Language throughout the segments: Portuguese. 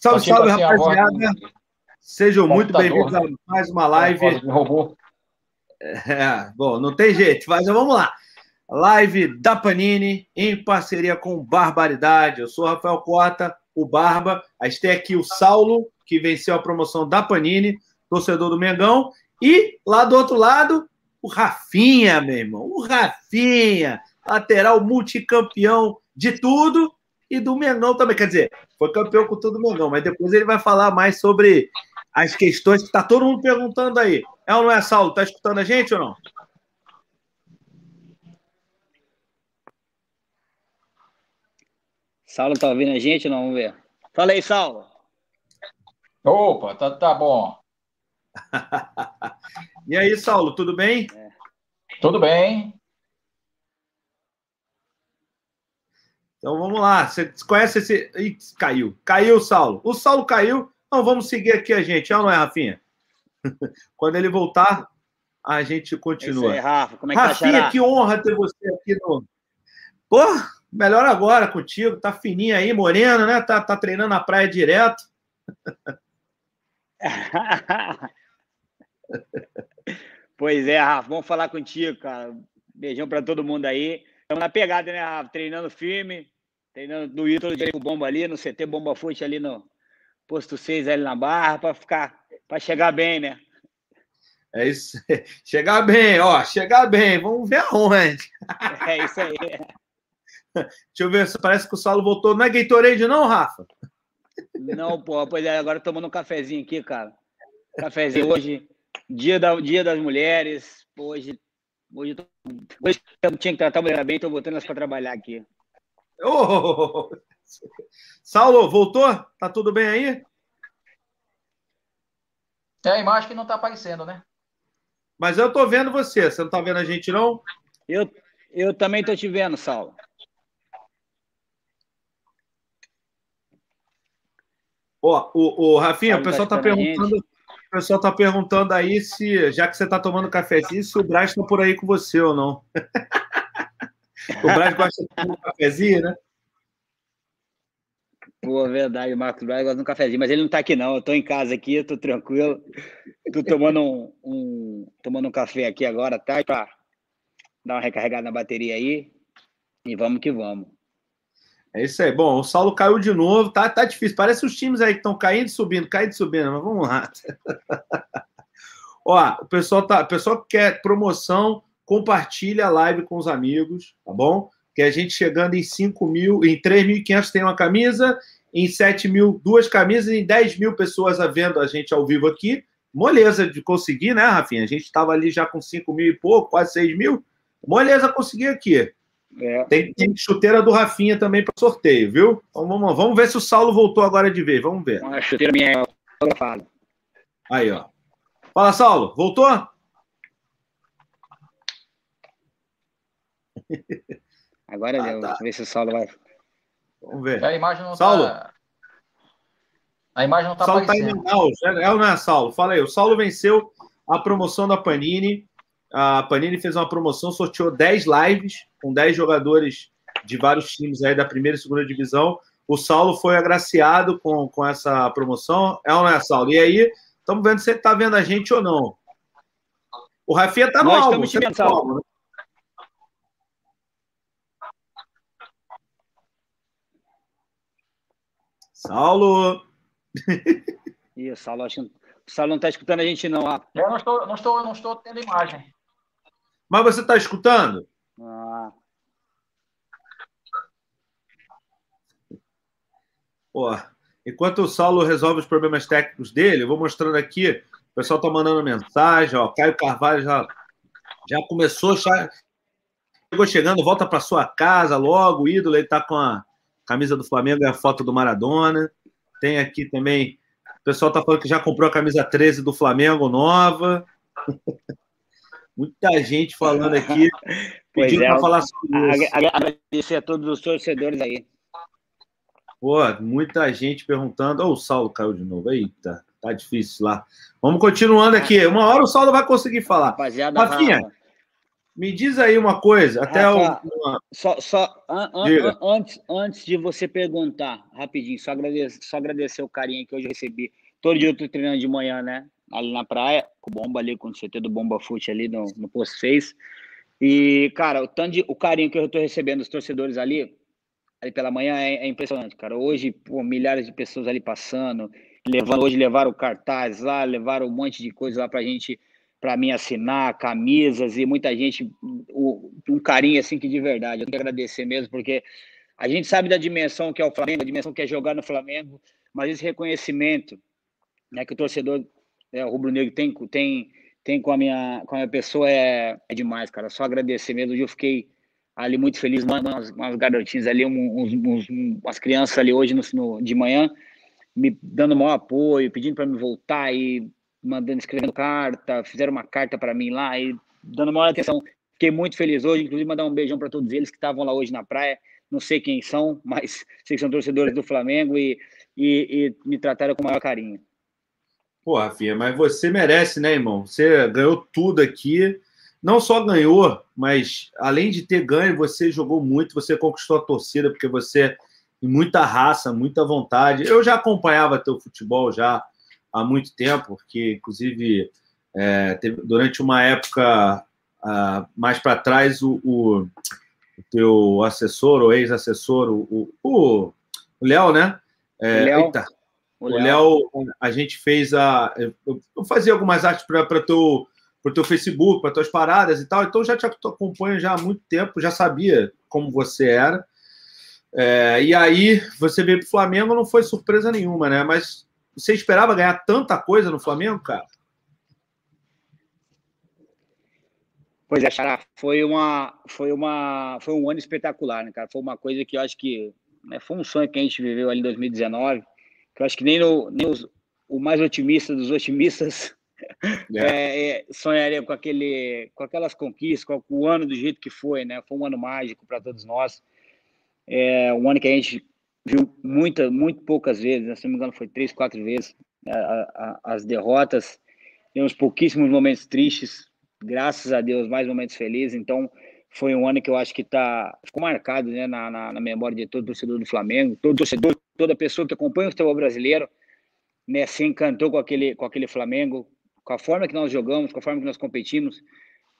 Salve, salve, rapaziada. Sejam muito bem-vindos a mais uma live. É, bom, não tem jeito, mas vamos lá. Live da Panini em parceria com Barbaridade. Eu sou o Rafael Cota, o Barba. A gente tem aqui o Saulo, que venceu a promoção da Panini, torcedor do Mengão. E lá do outro lado, o Rafinha, meu irmão. O Rafinha, lateral multicampeão de tudo e do Mengão também. Quer dizer, foi campeão com tudo do Mengão, mas depois ele vai falar mais sobre as questões que está todo mundo perguntando aí. É ou não é, Saulo? Tá escutando a gente ou não? Saulo tá ouvindo a gente ou não? Vamos ver. Fala aí, Saulo. Opa, tá, tá bom. e aí, Saulo, tudo bem? É. Tudo bem. Então vamos lá. Você conhece esse. Ih, caiu. Caiu, Saulo. O Saulo caiu. Então vamos seguir aqui a gente. É não é, Rafinha? Quando ele voltar, a gente continua. Aí, Rafa. Como é que tá, Rafinha, tá, que honra ter você aqui no. Pô, melhor agora contigo. Tá fininho aí, moreno, né? Tá, tá treinando na praia direto. pois é, Rafa. Vamos falar contigo, cara. Beijão para todo mundo aí. Estamos na pegada, né, Rafa? Treinando firme, treinando no Ítalo de Bomba ali, no CT Bomba Fute ali no posto 6 ali na Barra, para ficar, para chegar bem, né? É isso. Chegar bem, ó, chegar bem. Vamos ver aonde. É isso aí. Deixa eu ver, parece que o Saulo voltou. Não é Gatorade, não, Rafa? Não, pô, pois é, agora tomando um cafezinho aqui, cara. Cafezinho hoje, dia, da, dia das mulheres. Hoje Hoje, tô... Hoje eu tinha que tratar a mulher bem, estou botando elas para trabalhar aqui. Oh! Saulo, voltou? Tá tudo bem aí? É a imagem que não está aparecendo, né? Mas eu tô vendo você. Você não tá vendo a gente, não? Eu, eu também tô te vendo, Saulo. Ó, o, o Rafinha, o pessoal tá perguntando. O pessoal está perguntando aí se, já que você está tomando cafezinho, se o Braz está por aí com você ou não. o Braz gosta de tomar um cafezinho, né? Pô, verdade, o Marcos Braz gosta de um cafezinho, mas ele não está aqui não, eu estou em casa aqui, estou tranquilo, estou tomando um, um, tomando um café aqui agora, tá? Para dar uma recarregada na bateria aí, e vamos que vamos. É isso aí. Bom, o Saulo caiu de novo. Tá, tá difícil. Parece os times aí que estão caindo e subindo, caindo e subindo, mas vamos lá. Ó, o pessoal, tá, o pessoal que quer promoção, compartilha a live com os amigos, tá bom? Que a gente chegando em 5 mil, em 3.500 tem uma camisa, em 7 mil, duas camisas, em 10 mil pessoas vendo a gente ao vivo aqui. Moleza de conseguir, né, Rafinha? A gente estava ali já com 5 mil e pouco, quase 6 mil. Moleza conseguir aqui. É. Tem, tem, chuteira do Rafinha também para sorteio, viu? Então vamos, vamos ver se o Saulo voltou agora de vez. Vamos ver. A chuteira minha é Aí, ó. Fala, Saulo. Voltou? Agora ah, deu. Tá. Vamos ver se o Saulo vai. Vamos ver. A imagem não Saulo. Tá... A imagem não tá Saulo aparecendo. Tá em... É ou não é, Saulo? Fala aí. O Saulo venceu a promoção da Panini a Panini fez uma promoção, sorteou 10 lives com 10 jogadores de vários times aí da primeira e segunda divisão. O Saulo foi agraciado com, com essa promoção. É ou não é, Saulo? E aí, estamos vendo se você está vendo a gente ou não. O Rafinha está no Nós álbum. Estamos te vendo, álbum, né? Saulo! Ih, o Saulo, acho que o Saulo não está escutando a gente, não. Eu não estou, não estou, não estou tendo imagem. Mas você está escutando? Ah. Pô, enquanto o Saulo resolve os problemas técnicos dele, eu vou mostrando aqui. O pessoal está mandando mensagem. Ó, Caio Carvalho já, já começou, já chegou chegando, volta para sua casa logo. O ídolo, ele está com a camisa do Flamengo e a foto do Maradona. Tem aqui também. O pessoal está falando que já comprou a camisa 13 do Flamengo nova. Muita gente falando aqui, pedindo é, para falar sobre isso. Agradecer a todos os torcedores aí. Pô, muita gente perguntando. Oh, o Saulo caiu de novo. Eita, tá difícil lá. Vamos continuando aqui. Uma hora o Saulo vai conseguir falar. Rapaziada, Rafinha, Me diz aí uma coisa, até Rafa, o- uma- Só, só an- an- antes, antes de você perguntar, rapidinho, só agradecer, só agradecer o carinho que hoje eu recebi. Todo dia eu tô treinando de manhã, né? Ali na praia, com o Bomba ali, com o CT do Bomba Fute ali no, no Post Face. E, cara, o, tanto de, o carinho que eu tô recebendo dos torcedores ali, ali pela manhã é, é impressionante, cara. Hoje, pô, milhares de pessoas ali passando, levando, hoje levaram cartaz lá, levaram um monte de coisa lá pra gente, pra mim assinar, camisas e muita gente, um carinho assim que de verdade. Eu tenho que agradecer mesmo, porque a gente sabe da dimensão que é o Flamengo, a dimensão que é jogar no Flamengo, mas esse reconhecimento né, que o torcedor é, o rubro-negro tem, tem, tem com, a minha, com a minha pessoa é, é demais, cara. Só agradecer mesmo. Eu fiquei ali muito feliz, umas, umas garotinhas ali, uns, uns, umas crianças ali hoje no, no- de manhã, me dando maior apoio, pedindo para me voltar e mandando, escrevendo carta, fizeram uma carta para mim lá e dando maior atenção. Fiquei muito feliz hoje, inclusive mandar um beijão para todos eles que estavam lá hoje na praia. Não sei quem são, mas sei que são torcedores do Flamengo e, e, e me trataram com o maior carinho. Pô, Rafinha, mas você merece, né, irmão? Você ganhou tudo aqui. Não só ganhou, mas além de ter ganho, você jogou muito, você conquistou a torcida, porque você muita raça, muita vontade. Eu já acompanhava teu futebol já há muito tempo, porque, inclusive, é, teve- durante uma época mais para trás, o, o- o teu assessor, ou ex-assessor, o o- Léo, né? É, O Léo. eita, o Léo, a gente fez a. Eu, eu fazia algumas artes para teu, o teu Facebook, para tuas paradas e tal, então já te acompanho já há muito tempo, já sabia como você era. É, e aí você veio para o Flamengo, não foi surpresa nenhuma, né? Mas você esperava ganhar tanta coisa no Flamengo, cara? Pois é, Xará, foi uma, foi uma, foi um ano espetacular, né, cara? Foi uma coisa que eu acho que né, foi um sonho que a gente viveu ali em 2019, que eu acho que nem, no, nem os, o mais otimista dos otimistas é, é, sonharia com aquele, com aquelas conquistas, com o ano do jeito que foi, né? Foi um ano mágico para todos nós, é um ano que a gente viu muita, muito poucas vezes, né? se não me engano foi três, quatro vezes a, a, as derrotas, temos pouquíssimos momentos tristes, graças a Deus, mais momentos felizes. Então, foi um ano que eu acho que tá, ficou marcado né, na, na, na memória de todo torcedor do Flamengo, todo torcedor, toda pessoa que acompanha o futebol brasileiro, né, se encantou com aquele, com aquele Flamengo, com a forma que nós jogamos, com a forma que nós competimos.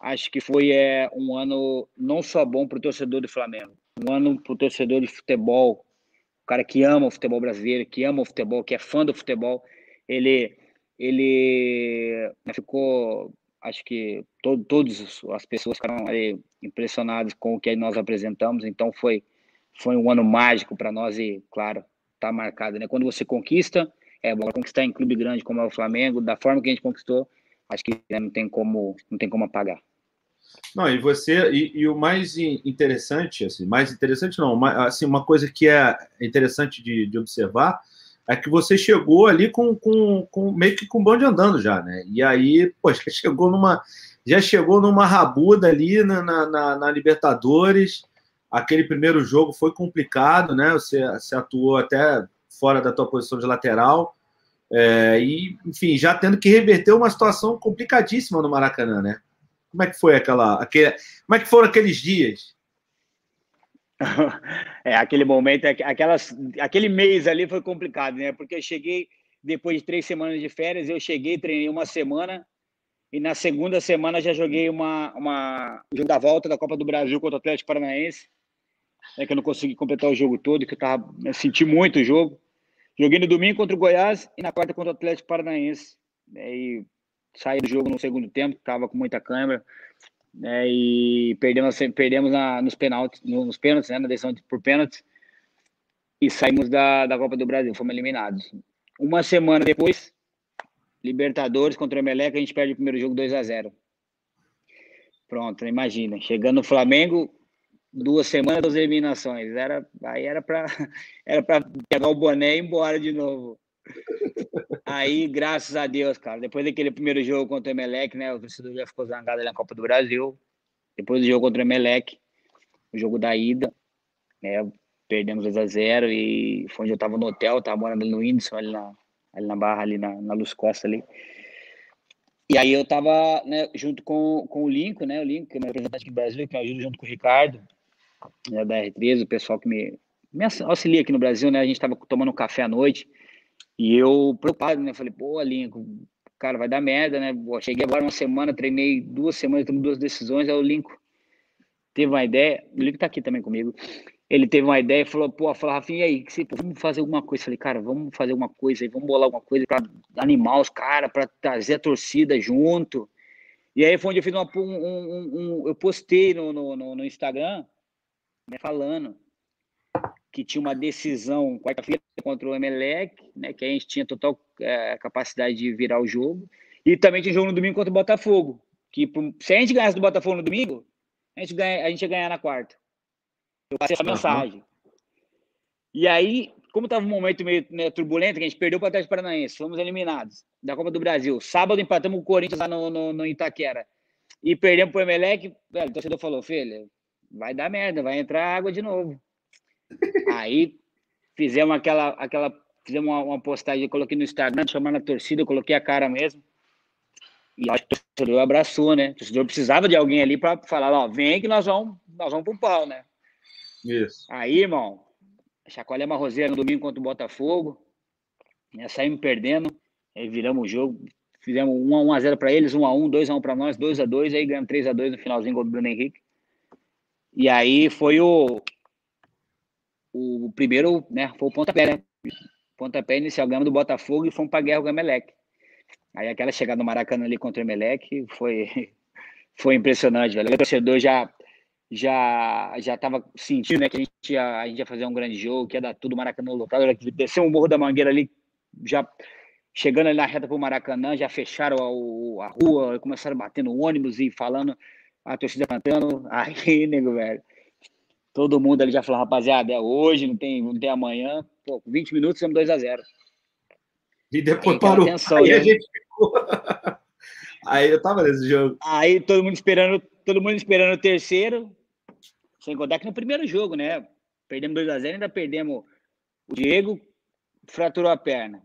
Acho que foi é, um ano não só bom para o torcedor do Flamengo, um ano para o torcedor de futebol, cara que ama o futebol brasileiro, que ama o futebol, que é fã do futebol. Ele, ele ficou acho que to, todas as pessoas ficaram impressionadas com o que nós apresentamos, então foi, foi um ano mágico para nós e, claro, está marcado. Né? Quando você conquista, é bom conquistar em clube grande como é o Flamengo, da forma que a gente conquistou, acho que né, não tem como, não tem como apagar. Não, e você, e, e, o mais interessante, assim, mais interessante não, assim, uma coisa que é interessante de, de observar é que você chegou ali com, com, com, meio que com o bonde andando já, né? E aí, pô, já chegou numa, já chegou numa rabuda ali na, na, na, Libertadores. Aquele primeiro jogo foi complicado, né? Você, você atuou até fora da tua posição de lateral. É, e, enfim, já tendo que reverter uma situação complicadíssima no Maracanã, né? Como é que foi aquela, aquele, como é que foram aqueles dias? É, aquele momento, aquelas, aquele mês ali foi complicado, né? Porque eu cheguei, depois de três semanas de férias, eu cheguei, treinei uma semana, e na segunda semana já joguei uma, uma jogo da volta da Copa do Brasil contra o Atlético Paranaense, é que eu não consegui completar o jogo todo, que eu tava, eu senti muito o jogo. Joguei no domingo contra o Goiás e na quarta contra o Atlético Paranaense. Né? E saí do jogo no segundo tempo, tava com muita câmera né, e perdemos, perdemos na, nos penaltis, nos pênaltis, né, na decisão de, por pênaltis, e saímos da, da Copa do Brasil, fomos eliminados. Uma semana depois, Libertadores contra o Emelec, a gente perde o primeiro jogo 2 a 0 Pronto, imagina, chegando no Flamengo, duas semanas, duas eliminações, era, aí era para era pegar o boné e ir embora de novo. Aí, graças a Deus, cara, depois daquele primeiro jogo contra o Emelec, né, o torcedor já ficou zangado ali na Copa do Brasil. Depois do jogo contra o Emelec, o jogo da ida, né, perdemos 2 a 0 e foi onde eu tava no hotel, tava morando no Whindersson, ali na, ali na Barra, ali na, na Luz Costa ali. E aí eu tava né, junto com, com o Lincoln, né? O Lincoln, que é meu representante aqui no Brasil, que me ajuda junto com o Ricardo, né, da R13, o pessoal que me, me auxilia aqui no Brasil, né? A gente tava tomando um café à noite e eu preocupado, né? Falei, pô, Lincoln, cara, vai dar merda, né? Pô, cheguei agora uma semana, treinei duas semanas, tomei duas decisões, aí o Lincoln teve uma ideia, o Lincoln tá aqui também comigo, ele teve uma ideia e falou, pô, falou, Rafinha, e aí, que você, vamos fazer alguma coisa? Falei, cara, vamos fazer alguma coisa aí, vamos bolar alguma coisa para animar os caras, para trazer a torcida junto. E aí foi onde eu fiz uma, um, um, um, eu postei no, no, no Instagram, né, falando que tinha uma decisão quarta-feira contra o Emelec, né, que a gente tinha total é, capacidade de virar o jogo, e também tinha jogo no domingo contra o Botafogo, que se a gente ganhasse do Botafogo no domingo, a gente, ganha, a gente ia ganhar na quarta. Eu passei essa uhum. mensagem. E aí, como estava um momento meio, meio, turbulento, que a gente perdeu para o Atlético Paranaense, fomos eliminados da Copa do Brasil. Sábado empatamos o Corinthians lá no, no, no Itaquera. E perdemos para o Emelec. Velho, o torcedor falou, filho, vai dar merda, vai entrar água de novo. Aí fizemos aquela, aquela fizemos uma, uma postagem, eu coloquei no Instagram, chamando a torcida, eu coloquei a cara mesmo. E acho que o torcedor abraçou, né? O torcedor precisava de alguém ali para falar, ó, vem que nós vamos, nós vamos pro pau, né? Isso. Aí, irmão, chacoalhamos a roseira no domingo contra o Botafogo. Né, saímos perdendo. Aí viramos o jogo. Fizemos 1x0 para eles, 1x1, 2x1 para nós, 2x2. Aí ganhamos 3x2 no finalzinho com o Bruno Henrique. E aí foi o, o primeiro, né? Foi o pontapé, né? Pontapé inicial, ganhamos do Botafogo e fomos para a guerra com o Emelec. Aí aquela chegada no Maracanã ali contra o Emelec foi, foi impressionante, velho. O torcedor já já já estava sentindo né, que a gente, ia, a gente ia fazer um grande jogo, que ia dar tudo Maracanã lotado, desceu o Morro da Mangueira ali, já chegando ali na reta para o Maracanã, já fecharam a, a rua, começaram batendo ônibus e falando, a torcida cantando, aí, nego, velho, todo mundo ali já falou, rapaziada, é hoje, não tem, não tem amanhã, pô, 20 minutos, estamos 2 a 0 E depois parou, atenção, aí né? a gente ficou... aí eu tava nesse jogo. Aí todo mundo esperando, todo mundo esperando o terceiro, sem contar que no primeiro jogo, né? Perdemos 2x0, ainda perdemos o Diego, fraturou a perna.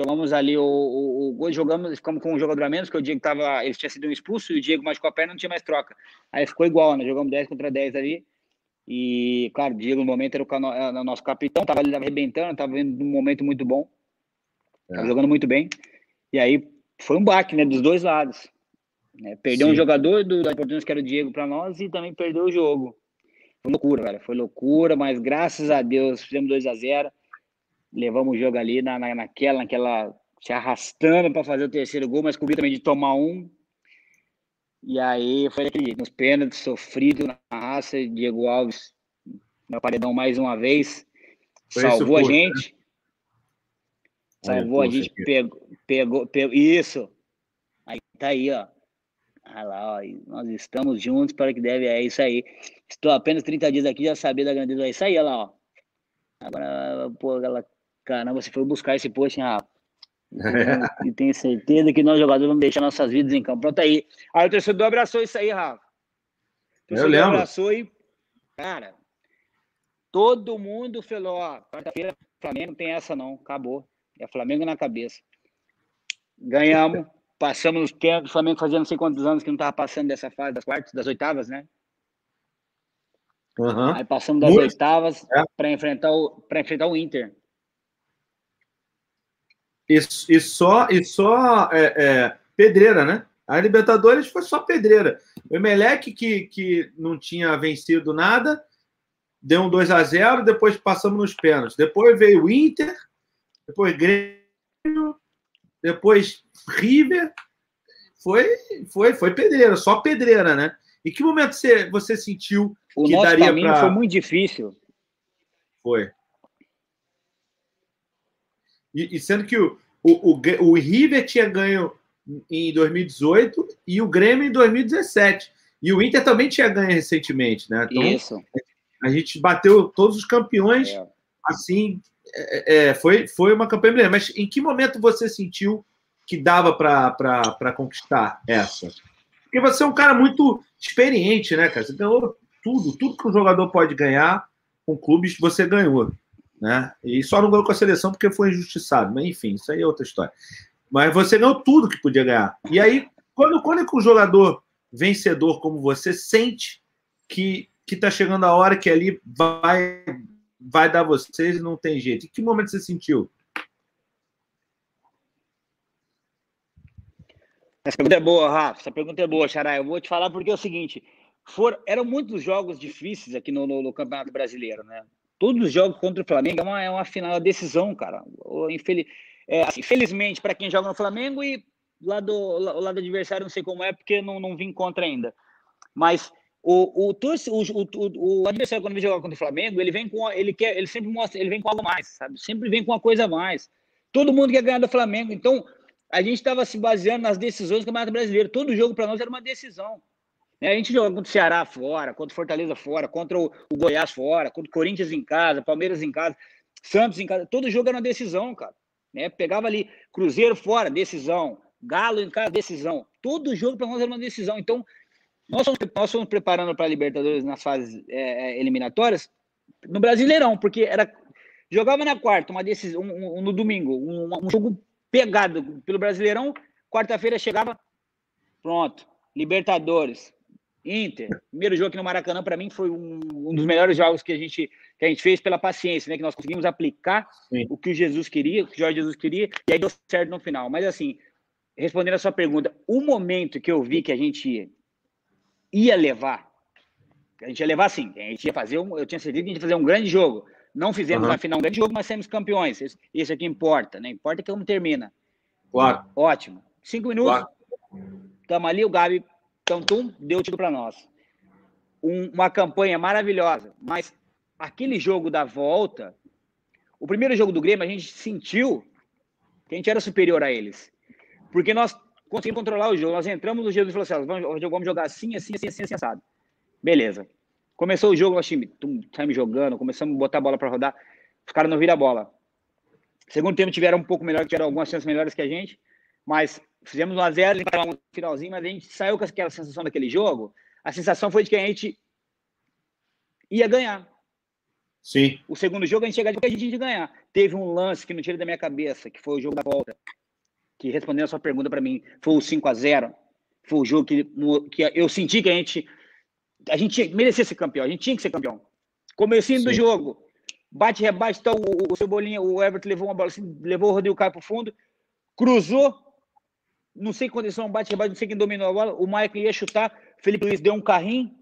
É, tomamos ali o, o, o, gol, jogamos, ficamos com um jogador a menos, que o Diego tava, ele tinha sido expulso e o Diego machucou a perna, não tinha mais troca. Aí ficou igual, né? Jogamos 10 contra 10 ali. E, claro, o Diego no momento era o, era o nosso capitão, tava ali arrebentando, tava vendo um momento muito bom. Tava é. jogando muito bem. E aí foi um baque, né? Dos dois lados. Né? Perdeu Sim. um jogador do, da Portuguesa, que era o Diego, para nós, e também perdeu o jogo. Foi loucura, velho. Foi loucura, mas graças a Deus fizemos 2 a 0 Levamos o jogo ali na, na, naquela, naquela. se arrastando para fazer o terceiro gol, mas cobriu também de tomar um. E aí foi aquele nos pênaltis, sofrido na raça. Diego Alves, meu paredão mais uma vez, foi salvou a gente. Salvou a gente, pegou, pegou, pegou. Isso. Aí tá aí, ó. Ah lá, ó, nós estamos juntos para que deve, é isso aí. Estou apenas 30 dias aqui, já sabia da grandeza, é isso aí, olha lá, ó. Agora, pô, ela, caramba, você foi buscar esse post, hein, Rafa? e tenho certeza que nós jogadores vamos deixar nossas vidas em campo. Pronto aí. Aí o torcedor abraçou isso aí, Rafa. O torcedor Eu abraçou e, cara, todo mundo falou, ó, quarta-feira Flamengo tem essa não, acabou. É Flamengo na cabeça. Ganhamos. Passamos os pênaltis, o Flamengo fazia não sei quantos anos que não estava passando dessa fase das quartas, das oitavas, né? Uhum. Aí passamos das Muito. oitavas é. para enfrentar, o, enfrentar o Inter. E, e só, e só é, é, pedreira, né? A Libertadores foi só pedreira. O Emelec, que, que não tinha vencido nada, deu um 2 a 0 depois passamos nos pênaltis. Depois veio o Inter, depois Grêmio, depois River, foi, foi, foi pedreira, só pedreira, né? Em que momento você, você sentiu o que nosso daria pra... foi muito difícil. Foi. E, e sendo que o, o, o, o River tinha ganho em 2018 e o Grêmio em 2017. E o Inter também tinha ganho recentemente, né? Então, Isso. A gente bateu todos os campeões é. assim é, é, foi, foi uma campanha brilhante. Mas em que momento você sentiu que dava para conquistar essa? Porque você é um cara muito experiente, né, cara? Você ganhou tudo, tudo que um jogador pode ganhar com clubes, você ganhou. Né? E só não ganhou com a seleção porque foi injustiçado. Mas enfim, isso aí é outra história. Mas você ganhou tudo que podia ganhar. E aí, quando, quando é que o jogador vencedor como você sente que que está chegando a hora que ali vai vai dar vocês e não tem jeito? Em que momento você sentiu? Essa pergunta é boa, Rafa. Essa pergunta é boa, Xará. Eu vou te falar porque é o seguinte: for, eram muitos jogos difíceis aqui no, no, no Campeonato Brasileiro, né? Todos os jogos contra o Flamengo é uma, é uma final, uma decisão, cara. Infeliz, é, assim, felizmente, para quem joga no Flamengo e lá do, o lado adversário, não sei como é, porque não, não vim contra ainda. Mas o, o, o, o, o adversário, quando vem jogar contra o Flamengo, ele vem com. Ele quer, ele sempre mostra, ele vem com algo mais, sabe? Sempre vem com uma coisa a mais. Todo mundo quer ganhar do Flamengo. Então, a gente estava se baseando nas decisões do Campeonato Brasileiro. Todo jogo para nós era uma decisão. Né? A gente jogou contra o Ceará fora, contra o Fortaleza fora, contra o, Goiás fora, contra o Corinthians em casa, Palmeiras em casa, Santos em casa. Todo jogo era uma decisão, cara. Né? Pegava ali Cruzeiro fora, decisão. Galo em casa, decisão. Todo jogo para nós era uma decisão. Então, nós fomos, nós preparando para a Libertadores nas fases é, é, eliminatórias no Brasileirão, porque era jogava na quarta, uma decisão, um, um, no domingo, um, um jogo pegado pelo Brasileirão. Quarta-feira chegava, pronto, Libertadores, Inter. Primeiro jogo aqui no Maracanã, para mim, foi um, um, dos melhores jogos que a gente, que a gente fez pela paciência, né? Que nós conseguimos aplicar Sim. o que o Jesus queria, o que o Jorge Jesus queria, e aí deu certo no final. Mas assim, respondendo a sua pergunta, o momento que eu vi que a gente ia levar, a gente ia levar sim, a gente ia fazer um, eu tinha certeza que a gente ia fazer um grande jogo. Não fizemos uhum. na final um grande jogo, mas saímos campeões. Isso, isso aqui importa, né? Importa que como termina. Claro. Ótimo. Cinco minutos. Claro. Tamo ali, o Gabi, então, tum, deu o título para nós. Um, uma campanha maravilhosa, mas aquele jogo da volta, o primeiro jogo do Grêmio, a gente sentiu que a gente era superior a eles. Porque nós conseguimos controlar o jogo. Nós entramos no Jesus e falamos assim: vamos, vamos jogar assim, assim, assim, assim, assim, assado. Beleza. Começou o jogo, nós time, saímos jogando, começamos a botar a bola para rodar. Os caras não viram a bola. Segundo tempo tiveram um pouco melhor, tiveram algumas chances melhores que a gente, mas fizemos 1 a 0 no finalzinho, mas a gente saiu com aquela sensação daquele jogo. A sensação foi de que a gente ia ganhar. Sim. O segundo jogo a gente chegava de que a gente ia ganhar. Teve um lance que não tira da minha cabeça, que foi o jogo da volta, que respondendo a sua pergunta para mim, foi o 5 a 0 Foi o jogo que, que eu senti que a gente a gente merecia ser campeão, a gente tinha que ser campeão. Comecinho Sim. do jogo, bate, rebate, tá, o, o Cebolinha, o Everton levou uma bola assim, levou o Rodrigo Caio pro fundo, cruzou, não sei condição, bate, rebate, não sei quem dominou a bola, o Michael ia chutar, Felipe Luiz deu um carrinho,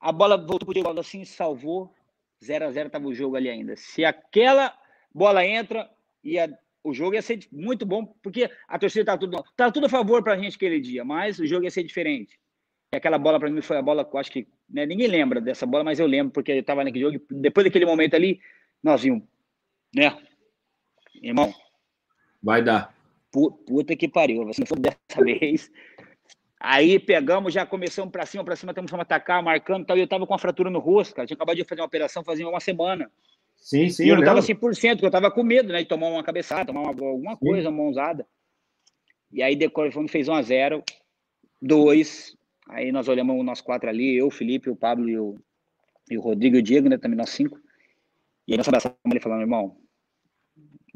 a bola voltou pro Diego assim, salvou, 0 a 0 tava o jogo ali ainda. Se aquela bola entra, ia, o jogo ia ser muito bom, porque a torcida tá tudo, tá tudo a favor pra gente aquele dia, mas o jogo ia ser diferente. E aquela bola para mim foi a bola que eu acho que né, ninguém lembra dessa bola, mas eu lembro porque eu estava naquele jogo. depois daquele momento ali, nós vimos, né? Irmão. Vai dar. Puta que pariu, você não foi dessa vez. Aí pegamos, já começamos para cima, para cima, estamos a atacar, marcando tal. E eu tava com uma fratura no rosto, cara. tinha acabado de fazer uma operação fazia uma semana. Sim, sim. E eu, eu não tava 100%, porque eu tava com medo, né? De tomar uma cabeçada, tomar uma, alguma coisa, sim. uma mãozada. E aí, depois, fez 1 a 0 2 Aí nós olhamos nós quatro ali, eu, o Felipe, o Pablo e o, e o Rodrigo e o Diego, né? Também nós cinco. E aí nós abraçamos ele falando, irmão,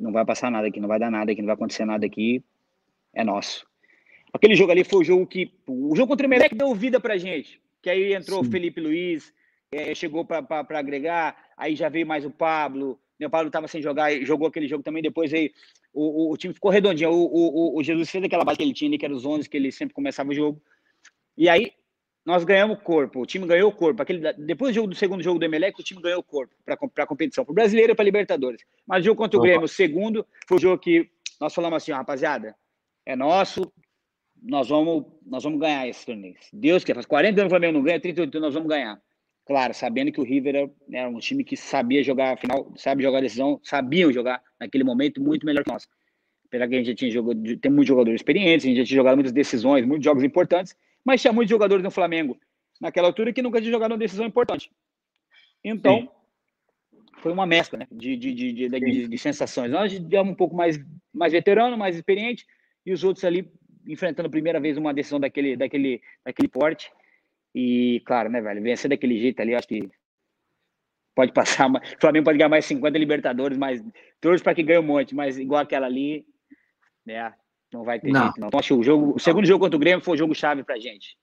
não vai passar nada aqui, não vai dar nada aqui, não vai acontecer nada aqui, é nosso. Aquele jogo ali foi o jogo que. O jogo contra o Melec deu vida pra gente. Que aí entrou Sim. o Felipe Luiz, é, chegou para agregar, aí já veio mais o Pablo. Né, o Pablo estava sem jogar, jogou aquele jogo também. Depois aí o, o, o time ficou redondinho. O, o, Jesus fez aquela base que ele tinha que era os 11 que ele sempre começava o jogo. E aí nós ganhamos corpo, o time ganhou corpo. Aquele, depois do, jogo, do segundo jogo do Emelec, o time ganhou corpo para a competição, para o brasileiro e para Libertadores. Mas o jogo contra o Grêmio, o segundo, foi o jogo que nós falamos assim, rapaziada, é nosso, nós vamos, nós vamos ganhar esse torneio. Deus quer, faz 40 anos o Flamengo não ganha, 38 anos nós vamos ganhar. Claro, sabendo que o River era né, um time que sabia jogar a final, sabe jogar a decisão, sabiam jogar naquele momento muito melhor que nós. Apesar que a gente já tinha jogado, tem muitos jogadores experientes, a gente já tinha jogado muitas decisões, muitos jogos importantes, mas tinha muitos jogadores no Flamengo naquela altura que nunca tinha jogado uma decisão importante. Então, Sim. foi uma mescla né, de, de, de, de, de sensações. Nós éramos um pouco mais, mais veterano, mais experiente, e os outros ali enfrentando a primeira vez uma decisão daquele, daquele, daquele porte. E, claro, né, velho, vencer daquele jeito ali, acho que pode passar. O Flamengo pode ganhar mais 50 Libertadores, mas todos para que ganhe um monte, mas igual aquela ali, né? Não vai ter não. jeito, não. Então, acho que o, jogo, o segundo jogo contra o Grêmio foi o jogo chave pra gente.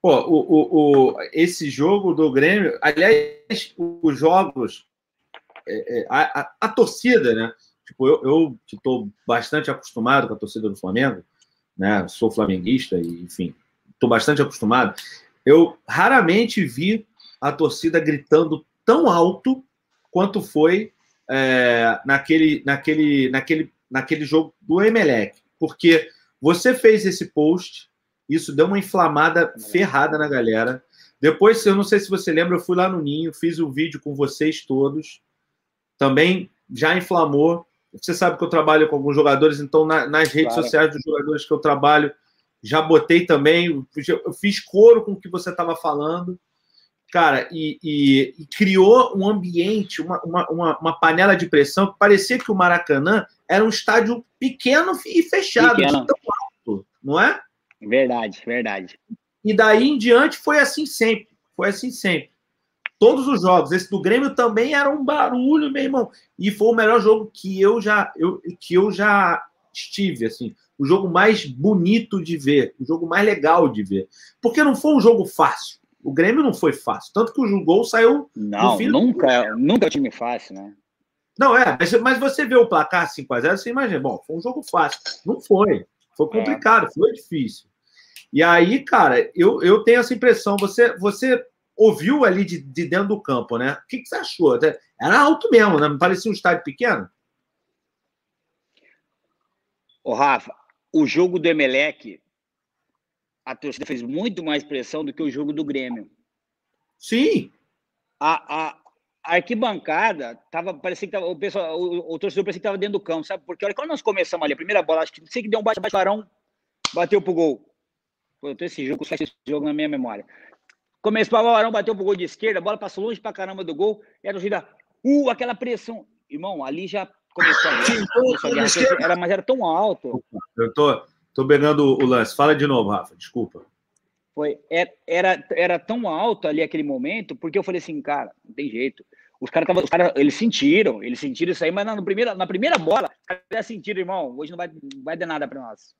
Pô, o, o, o, esse jogo do Grêmio, aliás, os jogos, é, é, a, a, a, torcida, né? Tipo, eu, eu que estou bastante acostumado com a torcida do Flamengo, né? Sou flamenguista e, enfim, estou bastante acostumado. Eu raramente vi a torcida gritando tão alto quanto foi é, naquele, naquele, naquele, naquele jogo do Emelec. Porque você fez esse post, isso deu uma inflamada ferrada na galera. Depois, eu não sei se você lembra, eu fui lá no Ninho, fiz o um vídeo com vocês todos. Também já inflamou. Você sabe que eu trabalho com alguns jogadores, então na, nas redes claro. sociais dos jogadores que eu trabalho, já botei também. Eu fiz coro com o que você estava falando cara, e, e, e, criou um ambiente, uma, uma, uma, panela de pressão que parecia que o Maracanã era um estádio pequeno e fechado, pequeno. tão alto, não é? Verdade, verdade. E daí em diante foi assim sempre, foi assim sempre. Todos os jogos, esse do Grêmio também era um barulho, meu irmão. E foi o melhor jogo que eu já, eu, que eu já estive, assim, o jogo mais bonito de ver, o jogo mais legal de ver. Porque não foi um jogo fácil o Grêmio não foi fácil. Tanto que o gol saiu. Não, nunca, nunca é time fácil, né? Não, é, mas, mas você vê o placar 5x0, você imagina, bom, foi um jogo fácil. Não foi. Foi complicado, é. foi difícil. E aí, cara, eu, eu tenho essa impressão. Você, você ouviu ali de, de dentro do campo, né? O que, que você achou? Era alto mesmo, né? Não parecia um estádio pequeno? Ô, Rafa, o jogo do Emelec a torcida fez muito mais pressão do que o jogo do Grêmio. Sim. A, a, a arquibancada tava, parecia que tava, o, pessoal, o, o torcedor parecia que estava dentro do campo, sabe? Porque olha, quando nós começamos ali, a primeira bola, acho que não sei que deu um bate-bate barão, bateu pro gol. Pô, eu tenho esse jogo, esse jogo na minha memória. Começou o Barão, bateu pro gol de esquerda, a bola passou longe pra caramba do gol, e a torcida, uh, aquela pressão. Irmão, ali já começou a guerra. Começou a guerra era, mas era tão alto. Eu tô, Tô pegando o lance. Fala de novo, Rafa, desculpa. Foi, é, era, era tão alto ali aquele momento, porque eu falei assim, cara, não tem jeito. Os caras os cara, eles sentiram, eles sentiram isso aí, mas na, primeira, na primeira bola, os caras sentiram, irmão, hoje não vai, não vai dar nada para nós.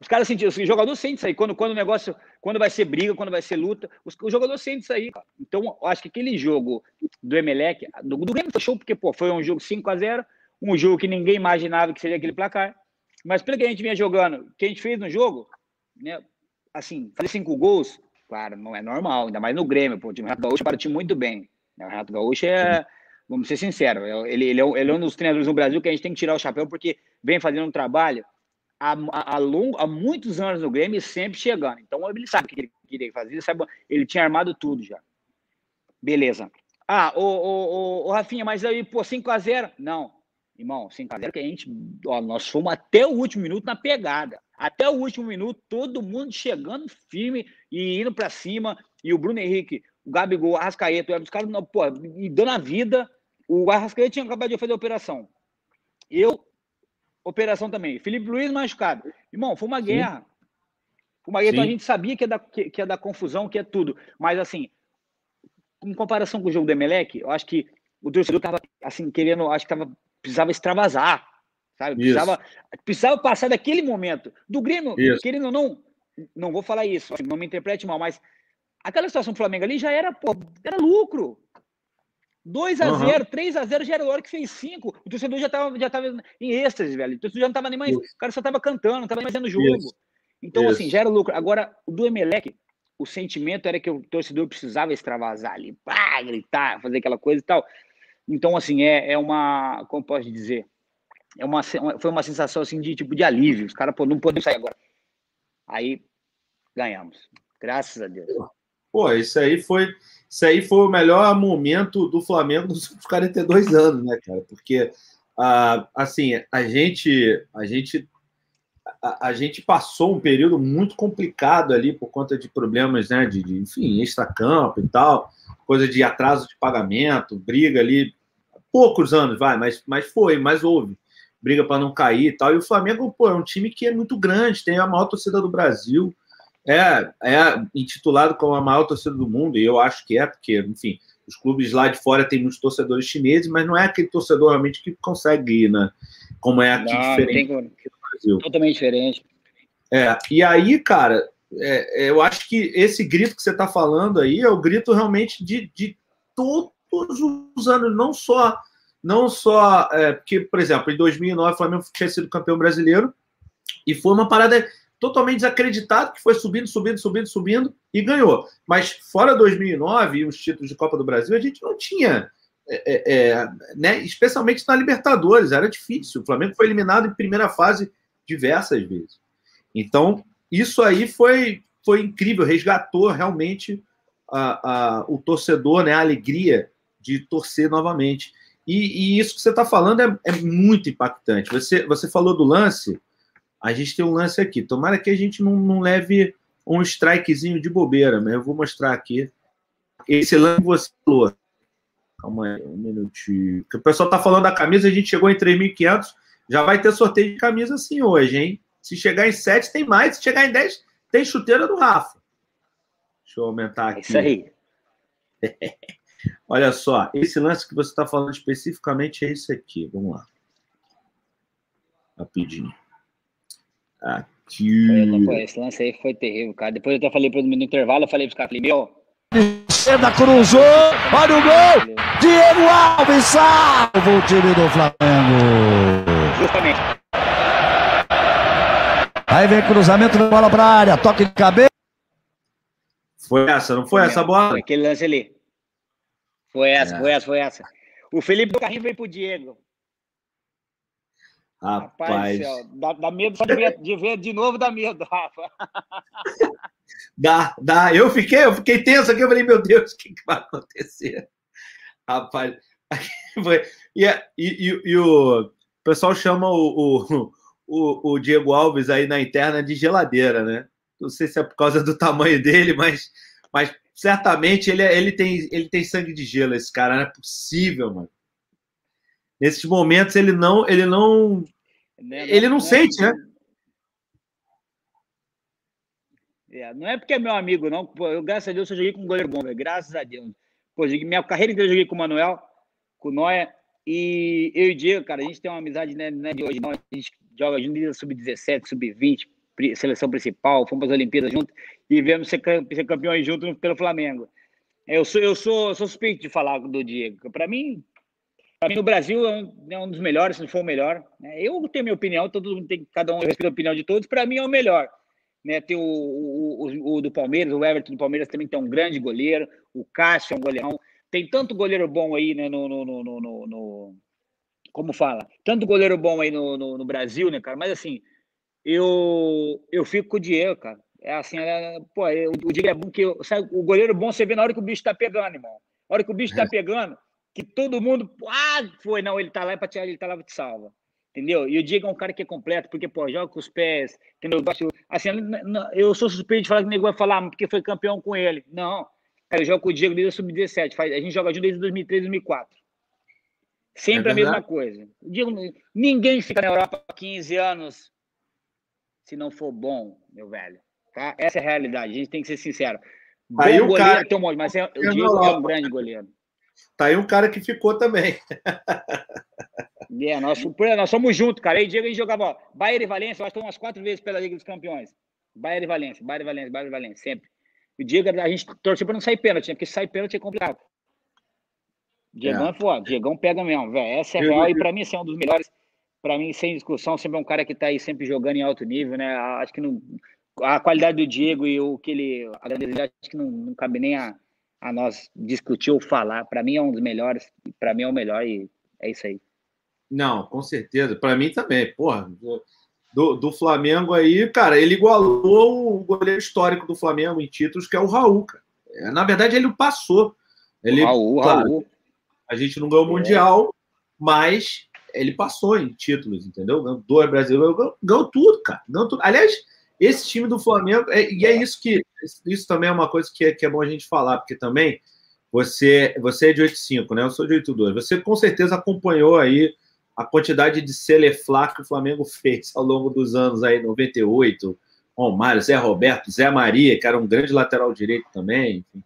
Os caras sentiram, o jogador sente isso aí, quando, quando o negócio, quando vai ser briga, quando vai ser luta, os, o jogador sente isso aí. Cara. Então, acho que aquele jogo do Emelec, do, do Grêmio show, porque, pô, foi um jogo 5 a 0 um jogo que ninguém imaginava que seria aquele placar. Mas pelo que a gente vinha jogando, o que a gente fez no jogo, né? Assim, fazer cinco gols, claro, não é normal, ainda mais no Grêmio, pô, o Renato Gaúcho partiu muito bem. Né? O Renato Gaúcho é, vamos ser sinceros, é ele, ele, é, ele é um dos treinadores no Brasil que a gente tem que tirar o chapéu, porque vem fazendo um trabalho há, há, longo, há muitos anos no Grêmio e sempre chegando. Então ele sabe o que ele queria fazer, ele, sabe, ele tinha armado tudo já. Beleza. Ah, o, o, o, o Rafinha, mas aí, pô, 5x0? Não. Irmão, 5x0 que a gente. Ó, nós fomos até o último minuto na pegada. Até o último minuto, todo mundo chegando firme e indo para cima. E o Bruno Henrique, o Gabigol, o Arrascaeta, os caras, pô, e dando a vida. O Arrascaeta tinha acabado de fazer a operação. Eu, operação também. Felipe Luiz machucado. Irmão, foi uma guerra. Foi uma guerra. Então a gente sabia que ia, dar, que, que ia dar confusão, que é tudo. Mas assim, em comparação com o jogo do Emelec, eu acho que o torcedor tava, assim, querendo, acho que tava precisava extravasar, sabe? Precisava, precisava passar daquele momento. Do Grêmio, isso. querendo ou não, não vou falar isso, assim, não me interprete mal, mas aquela situação do Flamengo ali já era, pô, era lucro. 2 a 0 uhum. 3 a 0 já era a hora que fez 5. O torcedor já tava, já tava em êxtase, velho. O torcedor já não tava nem mais. Isso. O cara só tava cantando, não tava mais fazendo jogo. Isso. Então, Isso. assim, já era lucro. Agora, o do Emelec, o sentimento era que o torcedor precisava extravasar ali, pá, gritar, fazer aquela coisa e tal. Então, assim, é, é uma, como posso dizer, é uma, foi uma sensação assim de tipo de alívio. Os caras, pô, não podem sair agora. Aí ganhamos. Graças a Deus. Pô, isso aí foi, isso aí foi o melhor momento do Flamengo nos últimos 42 anos, né, cara? Porque ah, assim, a gente, a gente a, a, gente passou um período muito complicado ali por conta de problemas, né, de, de enfim, extra-campo e tal, coisa de atraso de pagamento, briga ali poucos anos, vai, mas, mas foi, mas houve. Briga para não cair e tal. E o Flamengo, pô, é um time que é muito grande, tem a maior torcida do Brasil, é, é intitulado como a maior torcida do mundo, e eu acho que é, porque, enfim, os clubes lá de fora têm muitos torcedores chineses, mas não é aquele torcedor realmente que consegue ir, né? como é aqui Não, diferente tem como- aqui no Brasil. Totalmente diferente. É, e aí, cara, é, é, eu acho que esse grito que você está falando aí é o grito realmente de, de todos os anos, não só, não só, é, porque, por exemplo, em 2009 o Flamengo tinha sido campeão brasileiro e foi uma parada totalmente desacreditada que foi subindo, subindo, subindo, subindo e ganhou. Mas fora 2009 e os títulos de Copa do Brasil, a gente não tinha, é, é, é, né, especialmente na Libertadores, era difícil. O Flamengo foi eliminado em primeira fase diversas vezes. Então, isso aí foi, foi incrível, resgatou realmente a, a, o torcedor, né, a alegria de torcer novamente. E, e isso que você está falando é, é, muito impactante. Você, você falou do lance, a gente tem um lance aqui. Tomara que a gente não, não leve um strikezinho de bobeira, mas eu vou mostrar aqui. Esse lance que você falou. Calma aí, um minutinho. O pessoal está falando da camisa, a gente chegou em 3.500. Já vai ter sorteio de camisa sim hoje, hein? Se chegar em 7, tem mais. Se chegar em 10, tem chuteira do Rafa. Deixa eu aumentar aqui. É isso aí. Olha só, esse lance que você está falando especificamente é esse aqui. Vamos lá. Rapidinho. Aqui. Foi, foi, esse lance aí foi terrível, cara. Depois eu até falei para no intervalo, eu falei para os caras, falei, meu. Esquerda cruzou, olha o gol! Diego Alves salva o time do Flamengo. Justamente. Aí vem cruzamento de bola para área, toque de cabeça. Foi essa, não foi essa bola? Foi aquele lance ali. Foi essa, É. foi essa, foi essa. O Felipe do carrinho veio pro Diego. Rapaz, Rapaz, céu, dá, dá medo só de ver, de ver de novo, dá medo, Rafa. dá, dá. Eu fiquei, eu fiquei tenso aqui, eu falei, meu Deus, o que, que vai acontecer? Rapaz, foi. E, e, e, o pessoal chama o, o, o, o Diego Alves aí na interna de geladeira, né? Não sei se é por causa do tamanho dele, mas, mas certamente ele, é- ele, tem, ele tem sangue de gelo, esse cara, não é possível, mano. Nesses momentos ele não, ele não, Né, Ele não sente, né? É, não é porque é meu amigo, não. Pô, eu, graças a Deus, eu joguei com um goleiro bom, velho. Graças a Deus. Pô, minha carreira inteira eu joguei com o Manuel, com o Noia. E eu e o Diego, cara, a gente tem uma amizade né, não é de hoje, não. A gente joga junto desde sub-17, sub-20, pri- seleção principal, fomos para as Olimpíadas juntos e viemos ser, ser campeões juntos pelo Flamengo. Eu sou, eu sou, suspeito de falar do Diego. Para mim, para mim, no Brasil é um, é um dos melhores, se não for o melhor. né? Eu tenho minha opinião, todo mundo tem, cada um respeita a opinião de todos. Para mim é o melhor. Né? Tem o, o, o, o do Palmeiras, o Everton do Palmeiras também tem um grande goleiro. O Cássio é um goleirão. Tem tanto goleiro bom aí, né? No, no, no, no- no- como fala? Tanto goleiro bom aí no, no, no Brasil, né, cara? Mas assim, eu eu fico com o Diego, cara. É assim, é, pô, eu- o Diego é bom que eu- sabe, o goleiro bom você vê na hora que o bicho tá pegando, irmão. Na hora que o bicho tá pegando, que todo mundo, ah, foi, não, ele tá lá para tirar, ele tá lá pra te salva. Entendeu? E o Diego é um cara que é completo, porque, pô, joga com os pés, entendeu? Assim, eu sou suspeito de falar que o nego vai falar "Ah, porque foi campeão com ele. Não. Cara, eu jogo com o Diego desde o sub-17. faz- A gente joga junto desde 2003, 2004. Sempre É a mesma coisa. Diego, ninguém fica na Europa há 15 anos se não for bom, meu velho. Tá? Essa é a realidade. A gente tem que ser sincero. Bom Aí o goleiro cara- tem um monte, mas é- o Eu Diego é um grande goleiro. Tá aí um cara que ficou também. É, nós, nós somos juntos, cara. Aí, Diego, a gente jogava Bayern e Valência, nós umas quatro vezes pela Liga dos Campeões. Bayern e Valência, Bayern e Valência, Bayern e Valência, sempre. O Diego, a gente torcia pra não sair pênalti, né? porque se sair pênalti é complicado. Diegão é, É. foda, Diegão pega mesmo, velho. Essa é real, e pra mim, esse é um dos melhores. Pra mim, sem discussão, sempre é um cara que tá aí sempre jogando em alto nível, né? Acho que não, a qualidade do Diego e o que ele. A grandeza acho que não, não cabe nem a, a nós discutir ou falar. Pra mim é um dos melhores, pra mim é o melhor, e é isso aí. Não, com certeza. Para mim também. Porra, do, do Flamengo aí, cara, ele igualou o goleiro histórico do Flamengo em títulos, que é o Raul, cara. É, Na verdade, ele o passou. Ele, Raul, claro, Raul. A gente não ganhou o. Mundial, mas ele passou em títulos, entendeu? Ganhou dois brasileiros, ganhou, ganhou tudo, cara. Ganhou tudo. Aliás, esse time do Flamengo, é- e é isso que. Isso também é uma coisa que é, que é bom a gente falar, porque também você, você é de 85, né? Eu sou de 82. Você com certeza acompanhou aí a quantidade de Seleflá que o Flamengo fez ao longo dos anos aí, 98, Romário, Zé Roberto, Zé Maria, que era um grande lateral direito também, enfim.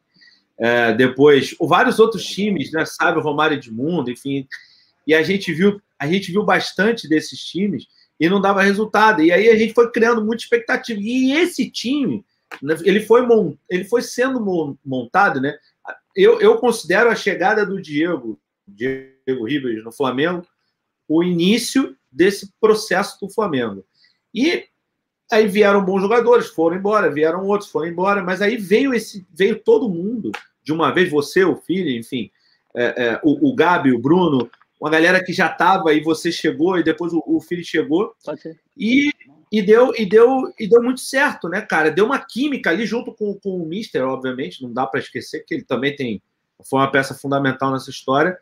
É, depois, vários outros times, né? Sabe, Romário Edmundo, enfim. E a gente viu a gente viu bastante desses times e não dava resultado. E aí a gente foi criando muita expectativa. E esse time, né, ele foi, ele foi sendo montado, né? Eu, eu considero a chegada do Diego, Diego Ribas no Flamengo, o início desse processo do Flamengo. E aí vieram bons jogadores, foram embora, vieram outros, foram embora, mas aí veio esse, veio todo mundo de uma vez, você, o filho, enfim, é, é, o, o Gabi, o Bruno, uma galera que já estava e você chegou e depois o, o filho chegou. E, e, deu, e, deu, e deu muito certo, né, cara? Deu uma química ali junto com, com o Mister, obviamente, não dá para esquecer que ele também tem foi uma peça fundamental nessa história.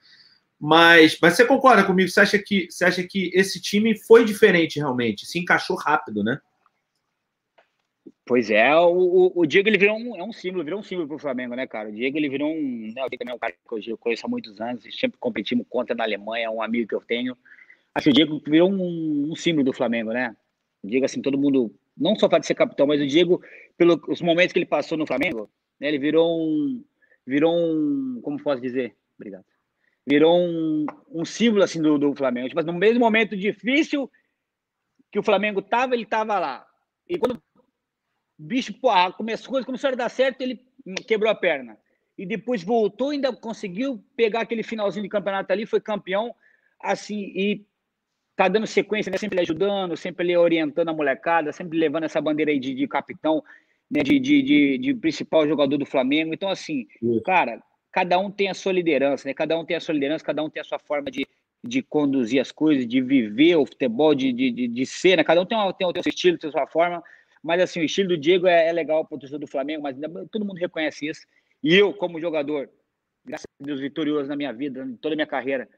Mas, mas você concorda comigo? Você acha, que, você acha que esse time foi diferente realmente? Se encaixou rápido, né? Pois é, o, o Diego ele virou um, é um símbolo, virou um símbolo para o Flamengo, né, cara? O Diego ele virou um. Né, o Diego é um cara que eu conheço há muitos anos, sempre competimos contra na Alemanha, um amigo que eu tenho. Assim, o Diego virou um, um símbolo do Flamengo, né? O Diego, assim, todo mundo, não só de ser capitão, mas o Diego, pelos momentos que ele passou no Flamengo, né, ele virou um. Virou um. Como posso dizer? Obrigado. Virou um, um símbolo, assim, do, do Flamengo. Tipo, no mesmo momento difícil que o Flamengo tava, ele tava lá. E quando bicho, porra, começou, começou a dar certo, ele quebrou a perna. E depois voltou, ainda conseguiu pegar aquele finalzinho de campeonato ali, foi campeão, assim, e tá dando sequência, né? Sempre ajudando, sempre ali orientando a molecada, sempre levando essa bandeira aí de, de capitão, né? De, de, de, de, principal jogador do Flamengo. Então, assim, cara, cada um tem a sua liderança, né? Cada um tem a sua liderança, cada um tem a sua forma de, de conduzir as coisas, de viver o futebol, de, de, de, de ser, né? Cada um tem, uma, tem o seu estilo, tem a sua forma. Mas assim, o estilo do Diego é, é legal para o torcedor do Flamengo, mas todo mundo reconhece isso. E eu, como jogador, graças a Deus, vitorioso na minha vida, em toda a minha carreira,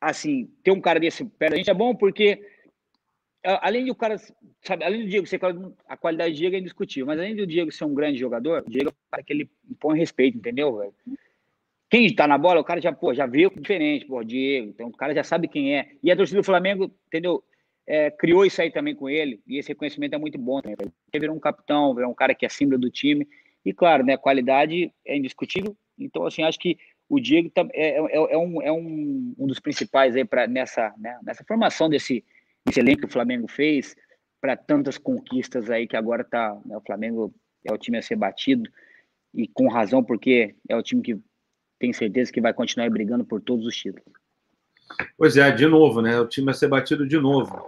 assim, ter um cara desse perto da gente é bom porque além do cara, sabe, além do Diego ser a qualidade do Diego é indiscutível, mas além do Diego ser um grande jogador, o Diego é um cara que ele impõe respeito, entendeu, velho? Quem está na bola, o cara já, pô, já viu diferente, pô, Diego, então o cara já sabe quem é. E a torcida do Flamengo, entendeu? É, criou isso aí também com ele, e esse reconhecimento é muito bom também. Ele virou um capitão, virou um cara que é símbolo do time, e claro, né, qualidade é indiscutível, então assim, acho que o Diego é, é, é, um, é um, um dos principais aí para nessa, né, nessa formação desse, desse elenco que o Flamengo fez, para tantas conquistas aí que agora tá, né, o Flamengo é o time a ser batido, e com razão, porque é o time que tem certeza que vai continuar brigando por todos os títulos. Pois é, de novo, né? O time vai ser batido de novo.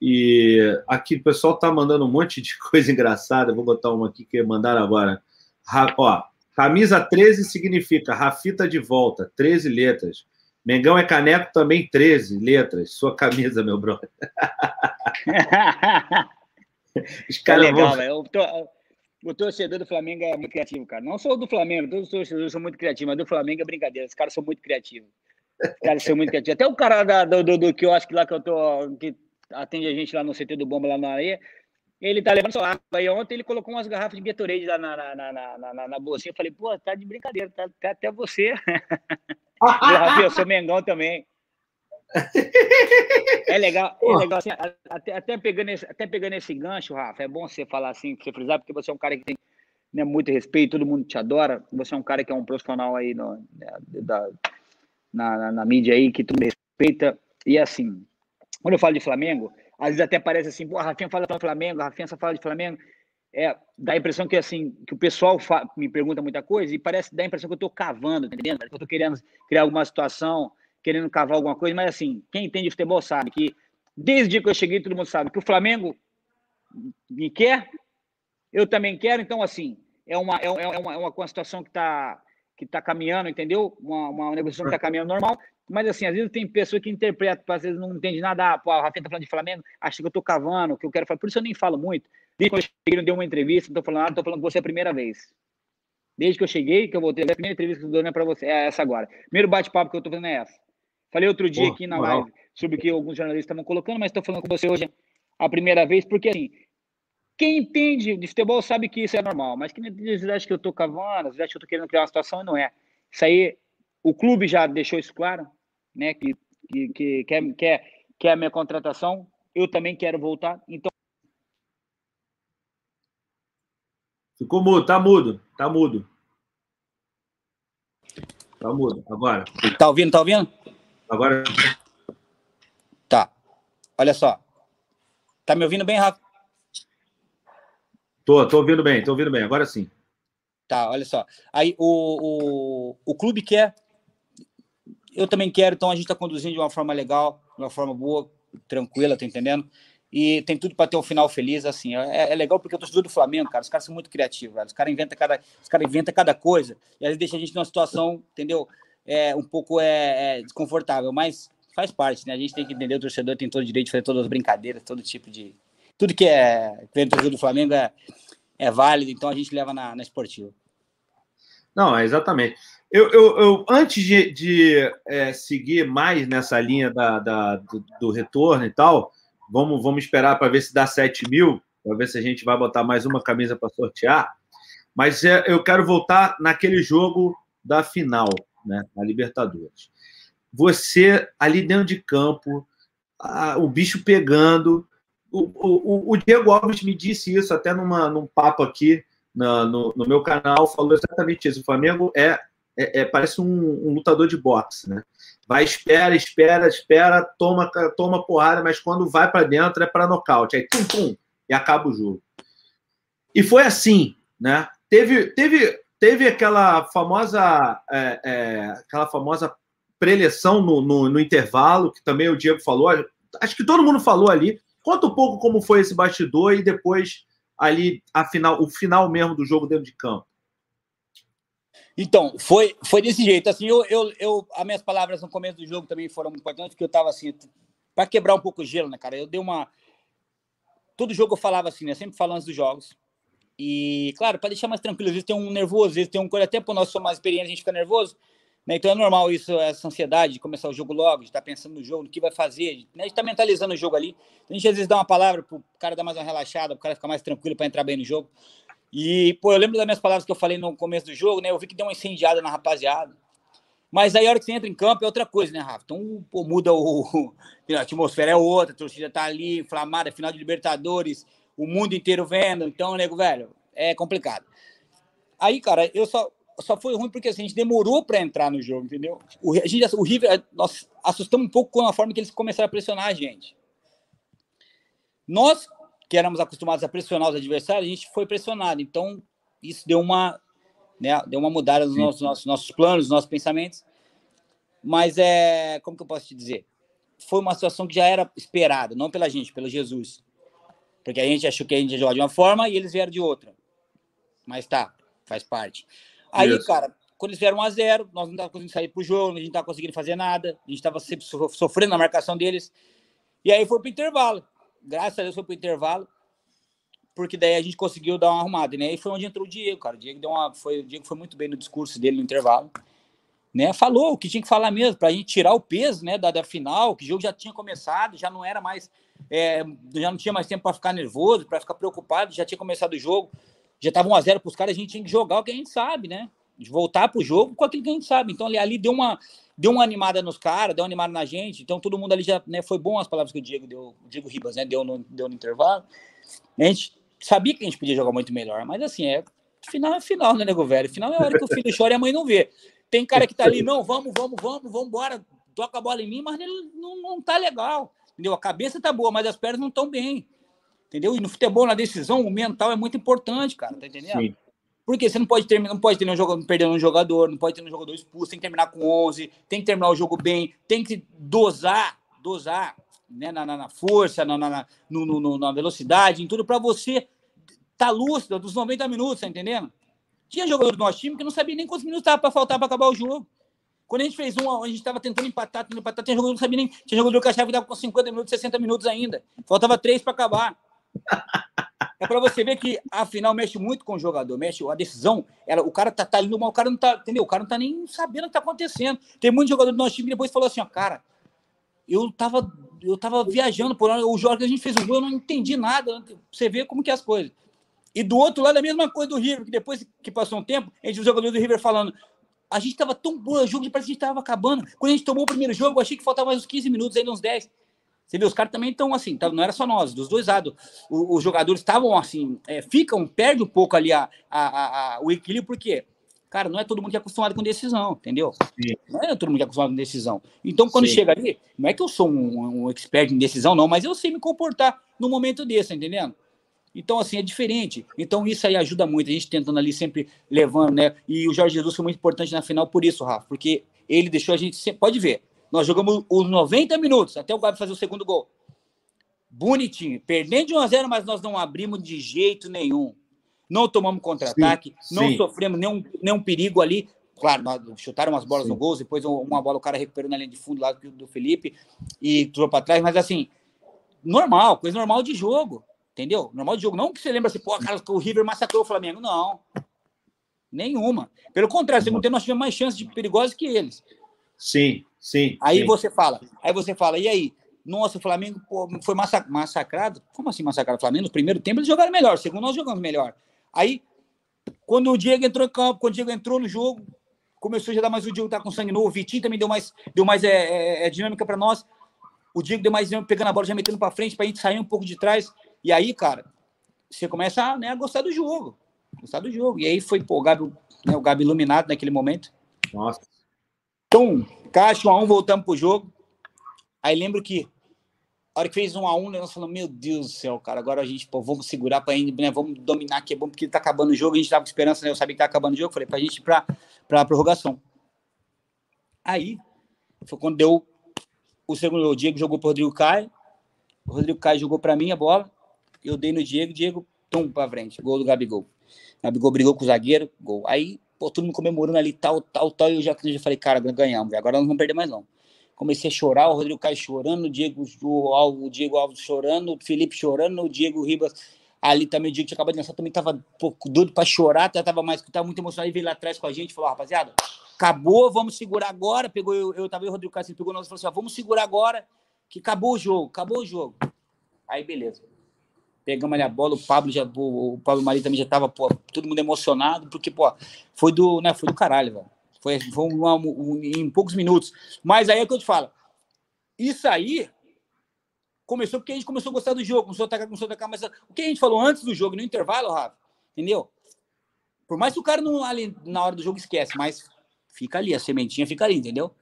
E aqui o pessoal tá mandando um monte de coisa engraçada. Vou botar uma aqui que mandaram agora. Ra, ó, camisa 13 significa Rafita de volta, 13 letras. Mengão é caneco também, 13 letras. Sua camisa, meu brother. Os caras é legal, vão... O torcedor do Flamengo é muito criativo, cara. Não sou do Flamengo, todos os torcedores são muito criativos, mas do Flamengo é brincadeira. Os caras são muito criativos. Cara, são muito criativo. Até o cara da, do, do, do, que eu acho que lá que eu tô. que atende a gente lá no CT do Bomba lá na areia. Ele tá levando sua água. Aí ontem ele colocou umas garrafas de Gatorade lá na, na, na, na, na, bolsinha. Eu falei, pô, tá de brincadeira, tá, tá até você. Rafinha, eu sou Mengão também. É legal, é legal assim, até, até, pegando esse, até pegando esse gancho, Rafa, é bom você falar assim, você frisar, porque você é um cara que tem né, muito respeito, todo mundo te adora, você é um cara que é um profissional aí no, né, da, na, na, na, mídia aí, que tudo respeita. E assim, quando eu falo de Flamengo, às vezes até parece assim, pô, a Rafinha fala de Flamengo, a Rafinha só fala de Flamengo. É, dá a impressão que assim, que o pessoal me pergunta muita coisa e parece dá a impressão que eu estou cavando, tá entendendo? Que eu estou querendo criar alguma situação, querendo cavar alguma coisa, mas assim, quem entende futebol sabe que desde que eu cheguei, todo mundo sabe que o Flamengo me quer, eu também quero, então assim, é uma, é, é uma, é uma situação que está que está caminhando, entendeu? Uma, uma negociação que está caminhando normal. Mas, assim, às vezes tem pessoa que interpreta, às vezes não entende nada. Ah, pô, a Rafinha tá falando de Flamengo, acha que eu tô cavando, que eu quero falar. Por isso eu nem falo muito. Desde quando eu cheguei, não dei uma entrevista, não tô falando nada, tô falando com você a primeira vez. Desde que eu cheguei, que eu voltei, a primeira entrevista que eu é para você, é essa agora. Primeiro bate-papo que eu tô fazendo é essa. Falei outro dia aqui na live sobre o que alguns jornalistas estavam colocando, mas estou falando com você hoje a primeira vez, porque assim, quem entende de futebol sabe que isso é normal, mas quem acha que eu tô cavando, às vezes que eu tô querendo criar uma situação e não é. Isso aí, o clube já deixou isso claro, né? Que, que, que quer, quer, quer a minha contratação, eu também quero voltar. Então. Ficou mudo, tá mudo, tá mudo. Tá mudo, agora. Tá ouvindo, tá ouvindo? Agora. olha só. Tá me ouvindo bem, Rafa? Tô, tô ouvindo bem, tô ouvindo bem, agora sim. Tá, olha só. Aí o, o, o clube quer, eu também quero, então a gente está conduzindo de uma forma legal, de uma forma boa, tranquila, tá entendendo? E tem tudo para ter um final feliz, assim. É, é legal porque eu torcedor do Flamengo, cara, os caras são muito criativos, velho. Os caras inventam cada, os cara inventa cada coisa. E vezes deixa a gente numa situação, entendeu? É, um pouco é, é, desconfortável, mas faz parte, né? A gente tem que entender, o torcedor tem todo o direito de fazer todas as brincadeiras, todo tipo de. Tudo que é torcedor do Flamengo é, é válido, então a gente leva na, na esportiva. Não, é exatamente. Eu, eu, eu antes de, de é, seguir mais nessa linha da, da do, do, retorno e tal, vamos, vamos esperar para ver se dá 7 mil, para ver se a gente vai botar mais uma camisa para sortear. Mas é, eu quero voltar naquele jogo da final, né, na Libertadores. Você ali dentro de campo, a, o bicho pegando. O, o, o Diego Alves me disse isso até numa, num papo aqui na, no, no, meu canal, falou exatamente isso. O Flamengo é, é, é parece um, um, lutador de boxe, né? Vai, espera, espera, espera, toma, toma porrada, mas quando vai para dentro é para nocaute. Aí, pum, pum, e acaba o jogo. E foi assim, né? Teve, teve, teve aquela famosa, é, é, aquela famosa preleção no, no, no, intervalo, que também o Diego falou. Acho que todo mundo falou ali. Conta um pouco como foi esse bastidor e depois ali a final, o final mesmo do jogo dentro de campo? Então, foi, foi desse jeito. Assim, eu, eu, eu, as minhas palavras no começo do jogo também foram importantes, porque eu estava assim, para quebrar um pouco o gelo, né, cara? Eu dei uma. Todo jogo eu falava assim, né? Sempre falando antes dos jogos. E, claro, para deixar mais tranquilo, às vezes tem um nervoso, às vezes tem um coisa, até por nós somos mais experientes, a gente fica nervoso. Né? Então é normal isso, essa ansiedade de começar o jogo logo, de estar tá pensando no jogo, no que vai fazer, né? de estar tá mentalizando o jogo ali. A gente às vezes dá uma palavra para o cara dar mais uma relaxada, para o cara ficar mais tranquilo para entrar bem no jogo. E, pô, eu lembro das minhas palavras que eu falei no começo do jogo, né? Eu vi que deu uma incendiada na rapaziada. Mas aí a hora que você entra em campo é outra coisa, né, Rafa? Então, pô, muda o. A atmosfera é outra, a torcida tá ali, inflamada, final de Libertadores, o mundo inteiro vendo. Então, nego, velho, é complicado. Aí, cara, eu só só foi ruim porque assim, a gente demorou para entrar no jogo, entendeu? O, a gente, o River, nós assustamos um pouco com a forma que eles começaram a pressionar a gente. Nós, que éramos acostumados a pressionar os adversários, a gente foi pressionado. Então, isso deu uma, né, deu uma mudada nos nossos, nossos, nossos planos, nos nossos pensamentos. Mas é, como que eu posso te dizer? Foi uma situação que já era esperada, não pela gente, pelo Jesus. Porque a gente achou que a gente ia jogar de uma forma e eles vieram de outra. Mas tá, faz parte. Aí, Isso. cara, quando eles vieram 1 a 0 nós não estávamos conseguindo sair pro jogo, a gente não estava conseguindo fazer nada, a gente estava sempre sofrendo na marcação deles. E aí foi pro intervalo. Graças a Deus foi pro intervalo, porque daí a gente conseguiu dar uma arrumada, né? E foi onde entrou o Diego, cara. O Diego deu uma, foi, o Diego foi muito bem no discurso dele no intervalo. Né, falou o que tinha que falar mesmo, para a gente tirar o peso né, da, da final, que o jogo já tinha começado, já não era mais, é, já não tinha mais tempo para ficar nervoso, para ficar preocupado, já tinha começado o jogo já estava 1 a 0 para os caras, a gente tinha que jogar o que a gente sabe, né? De voltar para o jogo com aquilo que a gente sabe. Então ali, ali deu uma deu uma animada nos caras, deu uma animada na gente. Então todo mundo ali já, né, foi bom as palavras que o Diego deu, o Diego Ribas, né, deu no, deu no intervalo. A gente sabia que a gente podia jogar muito melhor, mas assim, é final é final, né, nego velho? Final é a hora que o filho chora e a mãe não vê. Tem cara que tá ali, não, vamos, vamos, vamos, vamos embora, toca a bola em mim, mas ele não, não tá legal. Entendeu? A cabeça tá boa, mas as pernas não estão bem. Entendeu? E no futebol, na decisão, o mental é muito importante, cara, tá entendendo? Sim. Porque você não pode terminar, não pode ter um jogador, perdendo um jogador, não pode ter um jogador expulso, tem que terminar com 11, tem que terminar o jogo bem, tem que dosar, dosar, né, na, na, na força, na, na, no, no, na velocidade, em tudo, para você tá lúcido dos 90 minutos, tá entendendo? Tinha jogador do nosso time que não sabia nem quantos minutos tava para faltar para acabar o jogo. Quando a gente fez um, a gente estava tentando empatar, tentando empatar, tinha jogador que não sabia nem, tinha jogador que achava que dava com 50 minutos, 60 minutos ainda. Faltava três para acabar. É para você ver que a final mexe muito com o jogador, mexe a decisão. Ela, o cara tá, tá indo mal, o cara não tá, entendeu? O cara não tá nem sabendo o que tá acontecendo. Tem muito jogador do nosso time que depois falou assim, ó, cara, eu tava, eu tava viajando por o jogo que a gente fez um gol, eu não entendi nada. Você vê como que é as coisas. E do outro lado, a mesma coisa do River, que depois que passou um tempo, a gente viu o jogador do River falando, a gente tava tão bom, o jogo parece que a gente tava acabando. Quando a gente tomou o primeiro jogo, eu achei que faltava mais uns 15 minutos, ainda uns 10. Você vê, os caras também estão assim, tá, não era só nós, dos dois lados. os jogadores estavam assim, é, ficam, perde um pouco ali a, a, a, o equilíbrio, porque Cara, não é todo mundo que é acostumado com decisão, entendeu? Sim. Não é todo mundo que é acostumado com decisão. Então, quando Sim. chega ali, não é que eu sou um, um expert em decisão, não, mas eu sei me comportar num momento desse, entendendo? Então, assim, é diferente. Então, isso aí ajuda muito. A gente tentando ali sempre levando, né? E o Jorge Jesus foi muito importante na final por isso, Rafa, porque ele deixou a gente. Pode ver, nós jogamos os 90 minutos até o Gabi fazer o segundo gol. Bonitinho, perdendo de 1 a 0 mas nós não abrimos de jeito nenhum. Não tomamos contra-ataque, não sim. sofremos nenhum, nenhum perigo ali. Claro, nós chutaram umas bolas Sim. no gol, depois uma bola o cara recuperou na linha de fundo lá do Felipe e entrou para trás, mas assim, normal, coisa normal de jogo, entendeu? Normal de jogo. Não que você lembra assim, pô, cara, o River massacrou o Flamengo. Não. Nenhuma. Pelo contrário, segundo tempo nós tivemos mais chances de perigosos que eles. Sim, sim. Aí sim. você fala, aí você fala, e aí? Nossa, o Flamengo pô, foi massa- massacrado. Como assim massacrado? O Flamengo, no primeiro tempo, eles jogaram melhor. Segundo, nós jogamos melhor. Aí, quando o Diego entrou em campo, quando o Diego entrou no jogo, começou a já dar mais o Diego tá com sangue novo. O Vitinho também deu mais, deu mais é, é, é, dinâmica para nós. O Diego deu mais pegando a bola, já metendo para frente, para a gente sair um pouco de trás. E aí, cara, você começa a, né, a gostar do jogo. Gostar do jogo. E aí foi pô, o, Gabi, né, o Gabi iluminado naquele momento. Nossa. Então, caixa 1 a 1 voltamos pro jogo. Aí lembro que a hora que fez 1 a 1 nós falamos, meu Deus do céu, cara, agora a gente, pô, vamos segurar pra gente, né, vamos dominar aqui, é bom porque tá acabando o jogo, a gente tava com esperança, né, eu sabia que tá acabando o jogo, falei pra gente ir pra, pra prorrogação. Aí, foi quando deu o segundo, o Diego jogou pro Rodrigo Caio, o Rodrigo Caio jogou pra mim a bola, eu dei no Diego, Diego, tum, pra frente, gol do Gabigol. Gabigol brigou com o zagueiro, gol. Aí, pô, todo mundo comemorando ali, tal, tal, tal, e eu já, já falei, cara, ganhamos, agora nós não vamos perder mais não. Comecei a chorar, o Rodrigo Caio chorando, o Diego, o, Al- o Diego Alves chorando, o Felipe chorando, o Diego Ribas ali também, o Diego tinha acabado de dançar, também tava um pouco doido pra chorar, até tava mais, tava muito emocionado, e veio lá atrás com a gente, falou, "Ó, rapaziada, acabou, vamos segurar agora, pegou, eu, eu tava aí, o Rodrigo Caio, ele pegou nós e falou assim, ó, vamos segurar agora, que acabou o jogo, acabou o jogo. Aí, beleza. Pegamos ali a bola, o Pablo já, o, Pablo Mari também já tava, pô, todo mundo emocionado, porque, pô, foi do, né, foi do caralho, velho. Foi, foi um- em poucos minutos. Mas aí é que eu te falo. Isso aí começou porque a gente começou a gostar do jogo, começou a atacar, começou a atacar, mas o que a gente falou antes do jogo, no intervalo, Rafa, entendeu? Por mais que o cara não ali na hora do jogo esquece, mas fica ali, a sementinha fica ali, entendeu?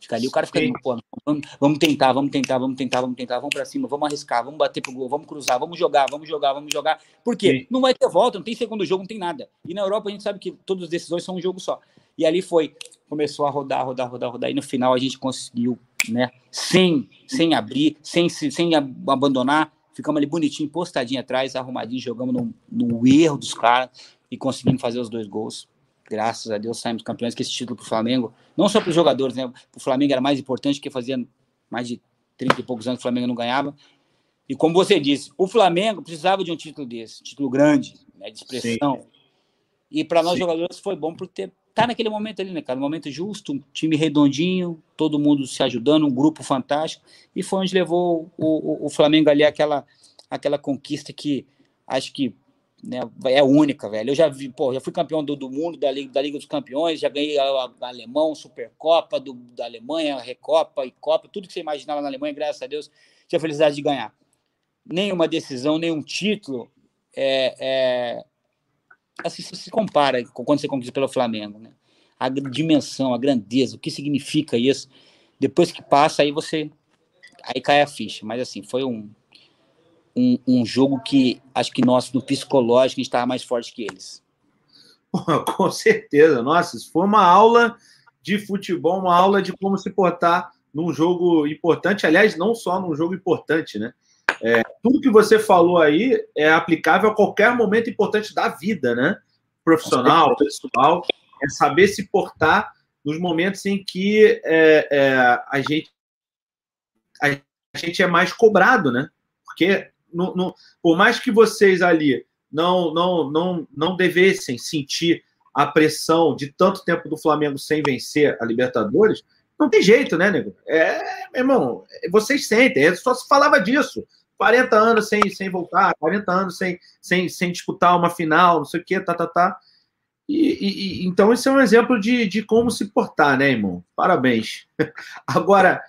Fica ali, o cara fica ali, pô, vamos, vamos tentar, vamos tentar, vamos tentar, vamos tentar, vamos pra cima, vamos arriscar, vamos bater pro gol, vamos cruzar, vamos jogar, vamos jogar, vamos jogar. Por quê? Sim. Não vai ter volta, não tem segundo jogo, não tem nada. E na Europa a gente sabe que todas as decisões são um jogo só. E ali foi, começou a rodar, rodar, rodar, rodar, e no final a gente conseguiu, né, sem, sem abrir, sem, se- sem ab- abandonar, ficamos ali bonitinho, postadinho atrás, arrumadinho, jogamos no, no erro dos caras e conseguimos fazer os dois gols. Graças a Deus saímos campeões com esse título pro Flamengo, não só para os jogadores, né, pro Flamengo era mais importante, porque fazia mais de 30 e poucos anos que o Flamengo não ganhava. E como você disse, o Flamengo precisava de um título desse, título grande, né, de expressão. E para nós Sim. jogadores foi bom por ter tá naquele momento ali, né, cara? Um momento justo, um time redondinho, todo mundo se ajudando, um grupo fantástico. E foi onde levou o, o, o Flamengo ali aquela, aquela conquista que acho que né, é única, velho. Eu já vi, pô, já fui campeão do, do mundo, da Liga, da Liga dos Campeões, já ganhei a, a, a Alemão, Supercopa do, da Alemanha, Recopa e Copa, tudo que você imaginava na Alemanha, graças a Deus, tive a felicidade de ganhar. Nenhuma decisão, nenhum título é, é, assim, se compara com quando você conquista pelo Flamengo, né? A dimensão, a grandeza, o que significa isso. Depois que passa, aí você. Aí cai a ficha. Mas assim, foi um, um, um jogo que acho que nós, no psicológico, a gente estava mais forte que eles. Pô, Com certeza. Nossa, isso foi uma aula de futebol, uma aula de como se portar num jogo importante. Aliás, não só num jogo importante, né? É, tudo que você falou aí é aplicável a qualquer momento importante da vida, né? Profissional, pessoal. É saber se portar nos momentos em que é, é, a, gente, a gente é mais cobrado, né? Porque no, no, por mais que vocês ali não, não, não, não devessem sentir a pressão de tanto tempo do Flamengo sem vencer a Libertadores, não tem jeito, né, nego? É, meu irmão, vocês sentem, é só se falava disso. 40 anos sem, sem voltar, 40 anos sem, sem, sem disputar uma final, não sei o quê, tá, tá, tá. E, e, então, esse é um exemplo de, de como se portar, né, irmão? Parabéns. Agora,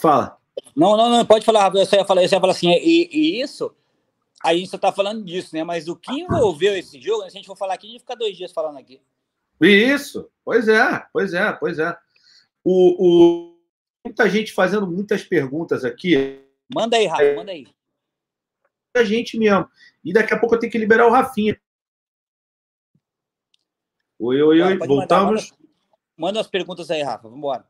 fala. Não, não, não, pode falar, eu só ia falar, eu só ia falar assim, e, e isso, a gente só tá falando disso, né? Mas o que envolveu esse jogo, se a gente for falar aqui, a gente fica dois dias falando aqui. Isso, pois é, pois é, pois é. O, o, muita gente fazendo muitas perguntas aqui. Manda aí, Rafa, manda aí. A gente mesmo. E daqui a pouco eu tenho que liberar o Rafinha. Oi, oi, oi, voltamos. Mandar, manda, manda as perguntas aí, Rafa, vamos embora.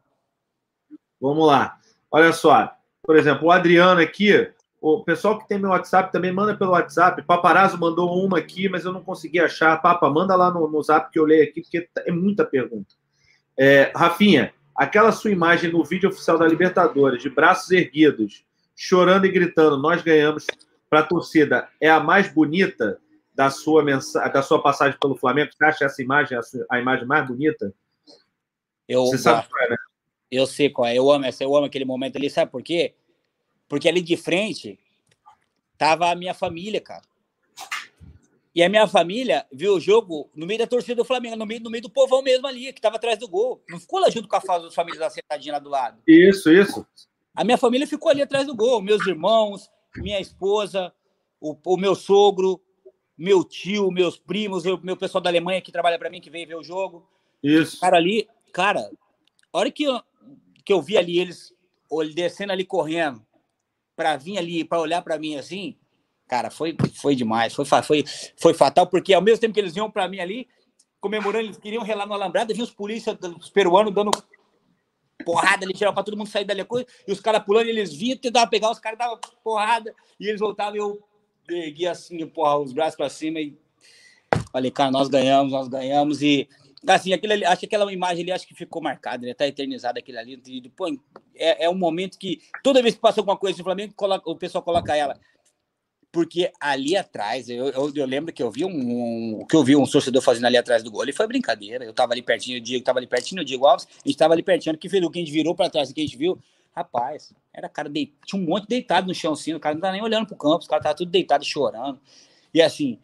Vamos lá. Olha só, por exemplo, o Adriano aqui, o pessoal que tem meu WhatsApp também manda pelo WhatsApp. Paparazzo mandou uma aqui, mas eu não consegui achar. Papa, manda lá no, no zap que eu leio aqui, porque é muita pergunta. É, Rafinha, aquela sua imagem no vídeo oficial da Libertadores, de braços erguidos, chorando e gritando, nós ganhamos para a torcida, é a mais bonita da sua da sua passagem pelo Flamengo? Você acha essa imagem a, sua, a imagem mais bonita? Eu, Você sabe qual é, né? Eu sei qual é. Eu amo essa, eu amo aquele momento ali, sabe por quê? Porque ali de frente tava a minha família, cara. E a minha família viu o jogo no meio da torcida do Flamengo, no meio, no meio do povão mesmo ali, que tava atrás do gol. Não ficou lá junto com a família da sentadinha lá do lado. Isso, isso. A minha família ficou ali atrás do gol. Meus irmãos, minha esposa, o, o meu sogro, meu tio, meus primos, o meu pessoal da Alemanha que trabalha para mim, que veio ver o jogo. Isso. Cara, ali, cara, a hora que eu, que eu vi ali eles descendo ali correndo, para vir ali, para olhar para mim assim, cara, foi, foi demais, foi, foi, foi fatal, porque ao mesmo tempo que eles iam para mim ali, comemorando, eles queriam relar no alambrado, vinha os polícias, os peruanos dando porrada ali, tirar para todo mundo sair dali a coisa, e os caras pulando, eles vinham, tentavam pegar, os caras davam porrada, e eles voltavam e eu ergui assim, porra, os braços para cima e falei, cara, nós ganhamos, nós ganhamos, e assim, aquilo ali, acho que aquela imagem ali acho que ficou marcada, né? Tá eternizada aquilo ali. E, pô, é, é um momento que toda vez que passa alguma coisa no Flamengo, coloca, o pessoal coloca ela. Porque ali atrás, eu, eu, eu lembro que eu vi um, um, que eu vi um torcedor fazendo ali atrás do gol. Ele foi brincadeira. Eu tava ali pertinho, o Diego tava ali pertinho, o Diego Alves, a gente tava ali pertinho. Que o que a gente virou para trás, que a gente viu, rapaz, era cara de, tinha um monte deitado no chão assim, o cara não tava nem olhando pro campo, os caras tava tudo deitado chorando. E assim,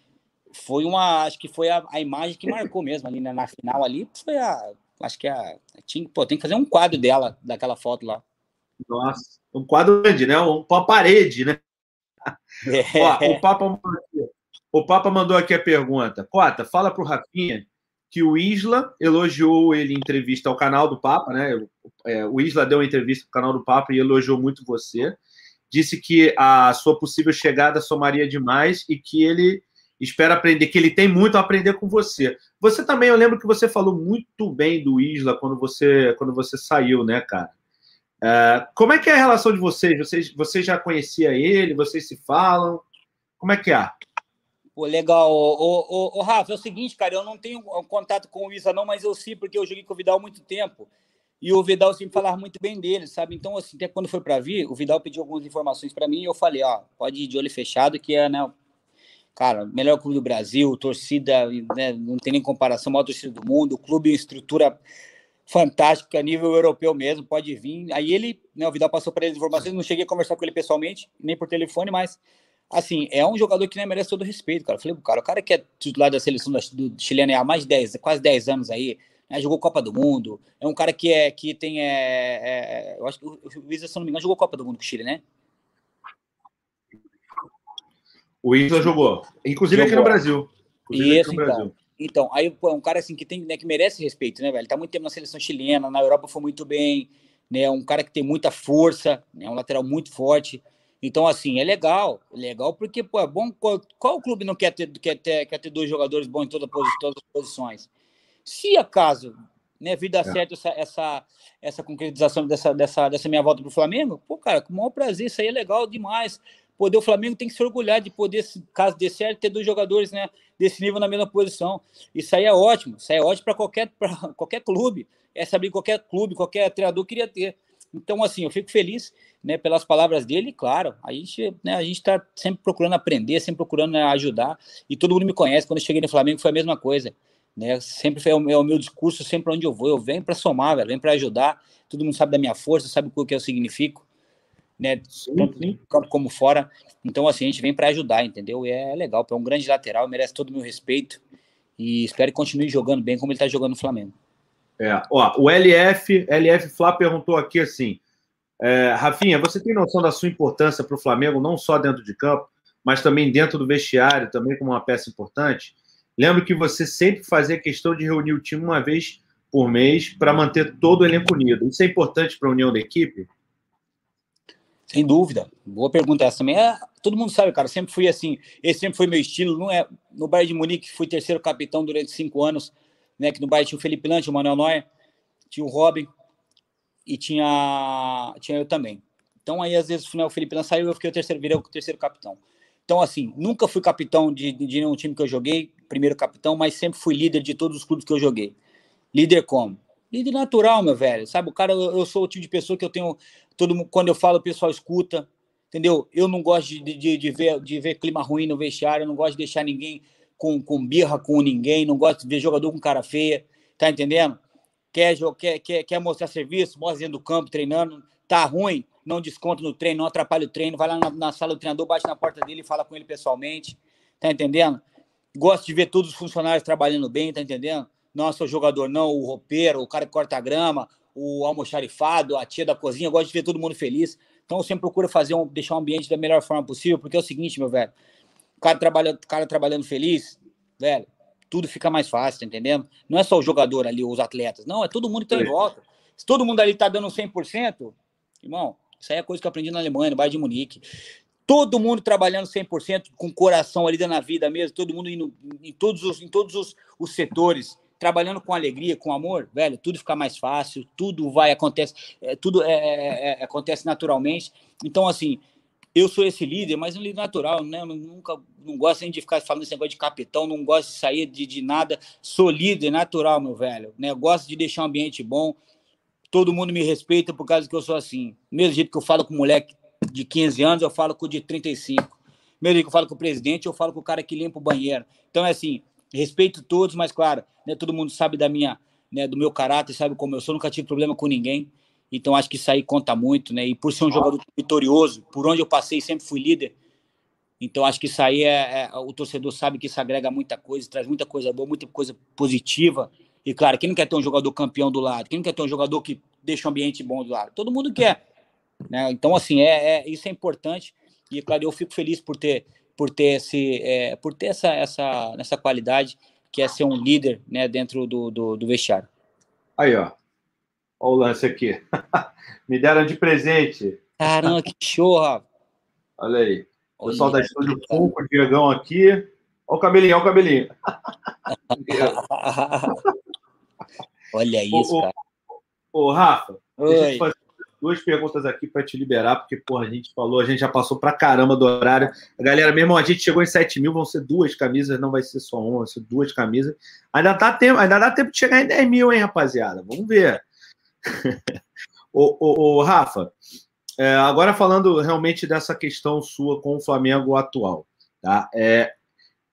foi uma, acho que foi a, a imagem que marcou mesmo ali na, na, final ali, foi a, acho que a, tinha, pô, tem que fazer um quadro dela, daquela foto lá. Nossa, um quadro grande, né? Uma parede, né? É. Ó, o, Papa mandou aqui, o Papa mandou aqui a pergunta. Cota, fala pro Rafinha que o Isla elogiou ele em entrevista ao canal do Papa, né? É, o Isla deu uma entrevista ao canal do Papa e elogiou muito você. Disse que a sua possível chegada somaria demais e que ele espera aprender, que ele tem muito a aprender com você. Você também, eu lembro que você falou muito bem do Isla quando você, quando você saiu, né, cara? É, como é que é a relação de vocês? vocês? Você já conhecia ele? Vocês se falam? Como é que é? Pô, legal. O, Rafa, é o seguinte, cara, eu não tenho contato com o Isla, não, mas eu sei porque eu joguei com o Vidal há muito tempo. E o Vidal sempre falava muito bem dele, sabe? Então, assim, até quando foi para vir, o Vidal pediu algumas informações para mim e eu falei, ó, pode ir de olho fechado, que é, né, cara, melhor clube do Brasil, torcida, né, não tem nem comparação, maior torcida do mundo, clube estrutura fantástica, nível europeu mesmo, pode vir. Aí ele, né, o Vidal passou para ele as informações, não cheguei a conversar com ele pessoalmente, nem por telefone, mas assim, é um jogador que né, merece todo respeito, cara. Eu falei, cara, o cara que é titular da seleção da, do chileno há mais de 10, quase 10 anos aí, né, jogou Copa do Mundo, é um cara que é que tem é, é eu acho que o Luiz, se não me engano, jogou Copa do Mundo com o Chile, né? O Isla jogou. Inclusive jogou. aqui no Brasil. Inclusive Isso, no então. Brasil. Então, aí pô, é um cara assim que tem, né, que merece respeito, né, velho? Tá muito tempo na seleção chilena, na Europa foi muito bem, né? Um cara que tem muita força, é né, um lateral muito forte. Então, assim, é legal, é legal porque, pô, é bom. Qual, qual clube não quer ter, quer ter, quer ter dois jogadores bons em toda, todas as posições? Se acaso, né, vida é. certa essa, essa, essa concretização dessa, dessa, dessa minha volta pro Flamengo, pô, cara, com o maior prazer, isso aí é legal demais poder o Flamengo tem que se orgulhar de poder, caso dê certo, ter dois jogadores né, desse nível na mesma posição. Isso aí é ótimo, isso aí é ótimo para qualquer, qualquer clube. É saber qualquer clube, qualquer treinador queria ter. Então, assim, eu fico feliz né, pelas palavras dele, claro. A gente né, a está sempre procurando aprender, sempre procurando né, ajudar. E todo mundo me conhece. Quando eu cheguei no Flamengo foi a mesma coisa. Né? Sempre foi o meu, o meu discurso, sempre onde eu vou. Eu venho para somar, velho, venho para ajudar. Todo mundo sabe da minha força, sabe o que eu significo né? Tanto no campo como fora. Então, assim, a gente vem para ajudar, entendeu? E é legal, é um grande lateral, merece todo o meu respeito. E espero que continue jogando bem como ele está jogando no Flamengo. É, ó, o LF, LF Flá perguntou aqui assim: é, Rafinha, você tem noção da sua importância para o Flamengo, não só dentro de campo, mas também dentro do vestiário, também como uma peça importante? Lembro que você sempre fazia questão de reunir o time uma vez por mês para manter todo o elenco unido. Isso é importante para a união da equipe? Sem dúvida. Boa pergunta essa também. É, todo mundo sabe, cara. Sempre fui assim. Esse sempre foi meu estilo. Não é no Bayern de Munique fui terceiro capitão durante cinco anos, né? Que no Bayern tinha o Felipe Lante, o Manuel Neuer, tinha o Robin e tinha tinha eu também. Então aí às vezes né, o Felipe Lante saiu, eu fiquei o terceiro, virei o terceiro capitão. Então assim, nunca fui capitão de, de nenhum time que eu joguei, primeiro capitão, mas sempre fui líder de todos os clubes que eu joguei. Líder como? Líder natural, meu velho. Sabe, o cara, eu, eu sou o tipo de pessoa que eu tenho. Todo, quando eu falo, o pessoal escuta. Entendeu? Eu não gosto de, de, de, ver, de ver clima ruim no vestiário, não gosto de deixar ninguém com, com birra com ninguém, não gosto de ver jogador com cara feia. Tá entendendo? Quer, quer, quer, quer mostrar serviço, mostra dentro do campo, treinando. Tá ruim, não desconta no treino, não atrapalha o treino, vai lá na, na sala do treinador, bate na porta dele e fala com ele pessoalmente. Tá entendendo? Gosto de ver todos os funcionários trabalhando bem, tá entendendo? não sou jogador, não, o roupeiro, o cara que corta a grama, o almoxarifado, a tia da cozinha, eu gosto de ver todo mundo feliz. Então eu sempre procuro fazer um, deixar o ambiente da melhor forma possível, porque é o seguinte, meu velho, o cara, trabalha, cara trabalhando feliz, velho, tudo fica mais fácil, tá entendendo? Não é só o jogador ali, os atletas, não, é todo mundo que tá em volta. Se todo mundo ali tá dando 100%, irmão, isso aí é coisa que eu aprendi na Alemanha, no Bayern de Munique. Todo mundo trabalhando 100%, com coração ali na vida mesmo, todo mundo indo em todos os, em todos os, os setores trabalhando com alegria, com amor, velho, tudo fica mais fácil, tudo vai acontece, é, tudo é, é, é, acontece naturalmente. Então, assim, eu sou esse líder, mas um líder natural, né? Eu nunca não gosto nem de ficar falando esse negócio de capitão, não gosto de sair de, de nada. Sou líder natural, meu velho. Né? gosto de deixar um ambiente bom. Todo mundo me respeita por causa que eu sou assim. Mesmo jeito que eu falo com um moleque de 15 anos, eu falo com o de 35. Mesmo jeito que eu falo com o presidente, eu falo com o cara que limpa o banheiro. Então é assim, respeito todos, mas claro, né, todo mundo sabe da minha, né, do meu caráter, sabe como eu sou, nunca tive problema com ninguém. Então acho que isso aí conta muito, né? E por ser um jogador vitorioso, por onde eu passei sempre fui líder. Então acho que isso aí é, é, o torcedor sabe que isso agrega muita coisa, traz muita coisa boa, muita coisa positiva. E claro, quem não quer ter um jogador campeão do lado? Quem não quer ter um jogador que deixa um ambiente bom do lado? Todo mundo quer. Né? Então assim, é, é isso é importante. E claro, eu fico feliz por ter por ter esse é, por ter essa, essa essa qualidade que é ser um líder né dentro do, do, do vestiário. Aí ó. Olha o lance aqui. Me deram de presente. Caramba que show Rafa. olha aí. O pessoal da Estúdio Funko, o Diegão aqui. Olha o cabelinho olha o cabelinho. Olha isso cara. ô, Rafa Oi. deixa eu te fazer duas perguntas aqui para te liberar, porque, porra, a gente falou, a gente já passou pra caramba do horário. Galera, mesmo, a gente chegou em 7 mil, vão ser duas camisas, não vai ser só uma, vai ser duas camisas. Ainda, tá tempo, ainda dá tempo de chegar em 10 mil, hein, rapaziada? Vamos ver. ô, ô, ô, Rafa, é, agora falando realmente dessa questão sua com o Flamengo atual, tá? É,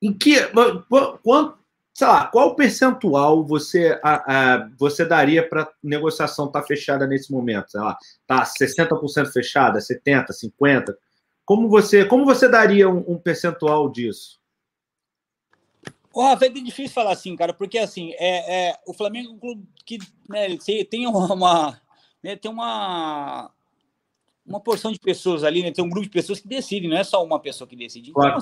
em que, quanto, sei lá, qual percentual você, a, a você daria para negociação estar tá fechada nesse momento? Sei lá, tá 60% fechada, 70%, 50%? Como você, como você daria um, um percentual disso? O Rafa, é difícil falar assim, cara, porque assim, é, é o Flamengo é um clube que né, tem uma, né, tem uma, uma porção de pessoas ali, né, tem um grupo de pessoas que decidem, não é só uma pessoa que decide. Então, claro.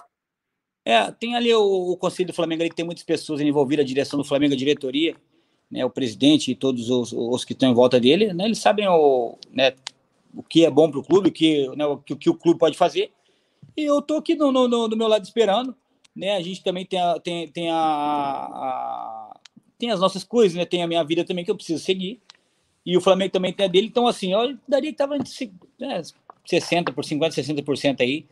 É, tem ali o, o Conselho do Flamengo ali que tem muitas pessoas envolvidas, a direção do Flamengo, a diretoria, né, o presidente e todos os, os que estão em volta dele, né, eles sabem o, né, o que é bom para o clube, o que, né, o, que, o clube pode fazer. E eu tô aqui no, no, no, do meu lado esperando, né? A gente também tem a, tem, tem a, a, tem as nossas coisas, né? Tem a minha vida também que eu preciso seguir. E o Flamengo também tem a dele. Então, assim, eu daria que tava entre né, 60 por 50, 60% aí.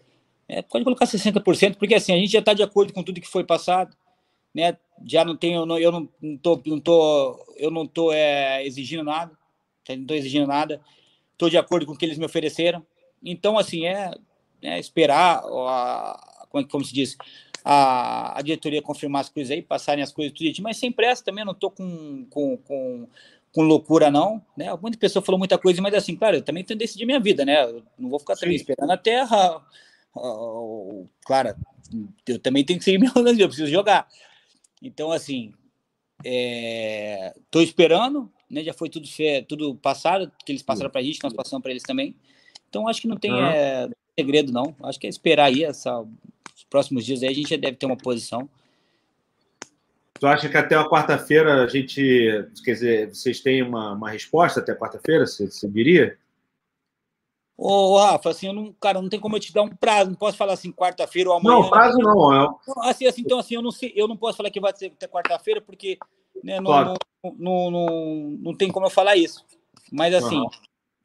É, pode colocar 60%, porque assim, a gente já está de acordo com tudo que foi passado, né? Já não tenho, não, eu não, não tô, não tô, eu não tô é, exigindo nada, não estou exigindo nada, estou de acordo com o que eles me ofereceram. Então, assim, é, é esperar, a, como, como se diz, a, a diretoria confirmar as coisas aí, passarem as coisas tudo, mas sem pressa também, não estou com, com, com, com, loucura, não. Né? Muita pessoa falou muita coisa, mas assim, claro, eu também tenho que decidir minha vida, né? Eu não vou ficar também esperando a terra claro, eu também tenho que seguir meu eu preciso jogar. Então, assim, estou é, esperando, né? Já foi tudo, tudo passado, que eles passaram para a gente, nós passamos para eles também. Então, acho que não tem é, segredo, não. Acho que é esperar aí, essa, os próximos dias aí, a gente já deve ter uma posição. Tu acha que até a quarta-feira a gente. Quer dizer, vocês têm uma, uma resposta até quarta-feira, você, você diria? Ô, Rafa, assim, eu não, cara, não tem como eu te dar um prazo, não posso falar assim, quarta-feira ou amanhã. Não, prazo não. É... Assim, assim, então, assim, eu não sei, eu não posso falar que vai ser até quarta-feira, porque né, não, claro. não, não, não, não, tem como eu falar isso. Mas, assim, uhum.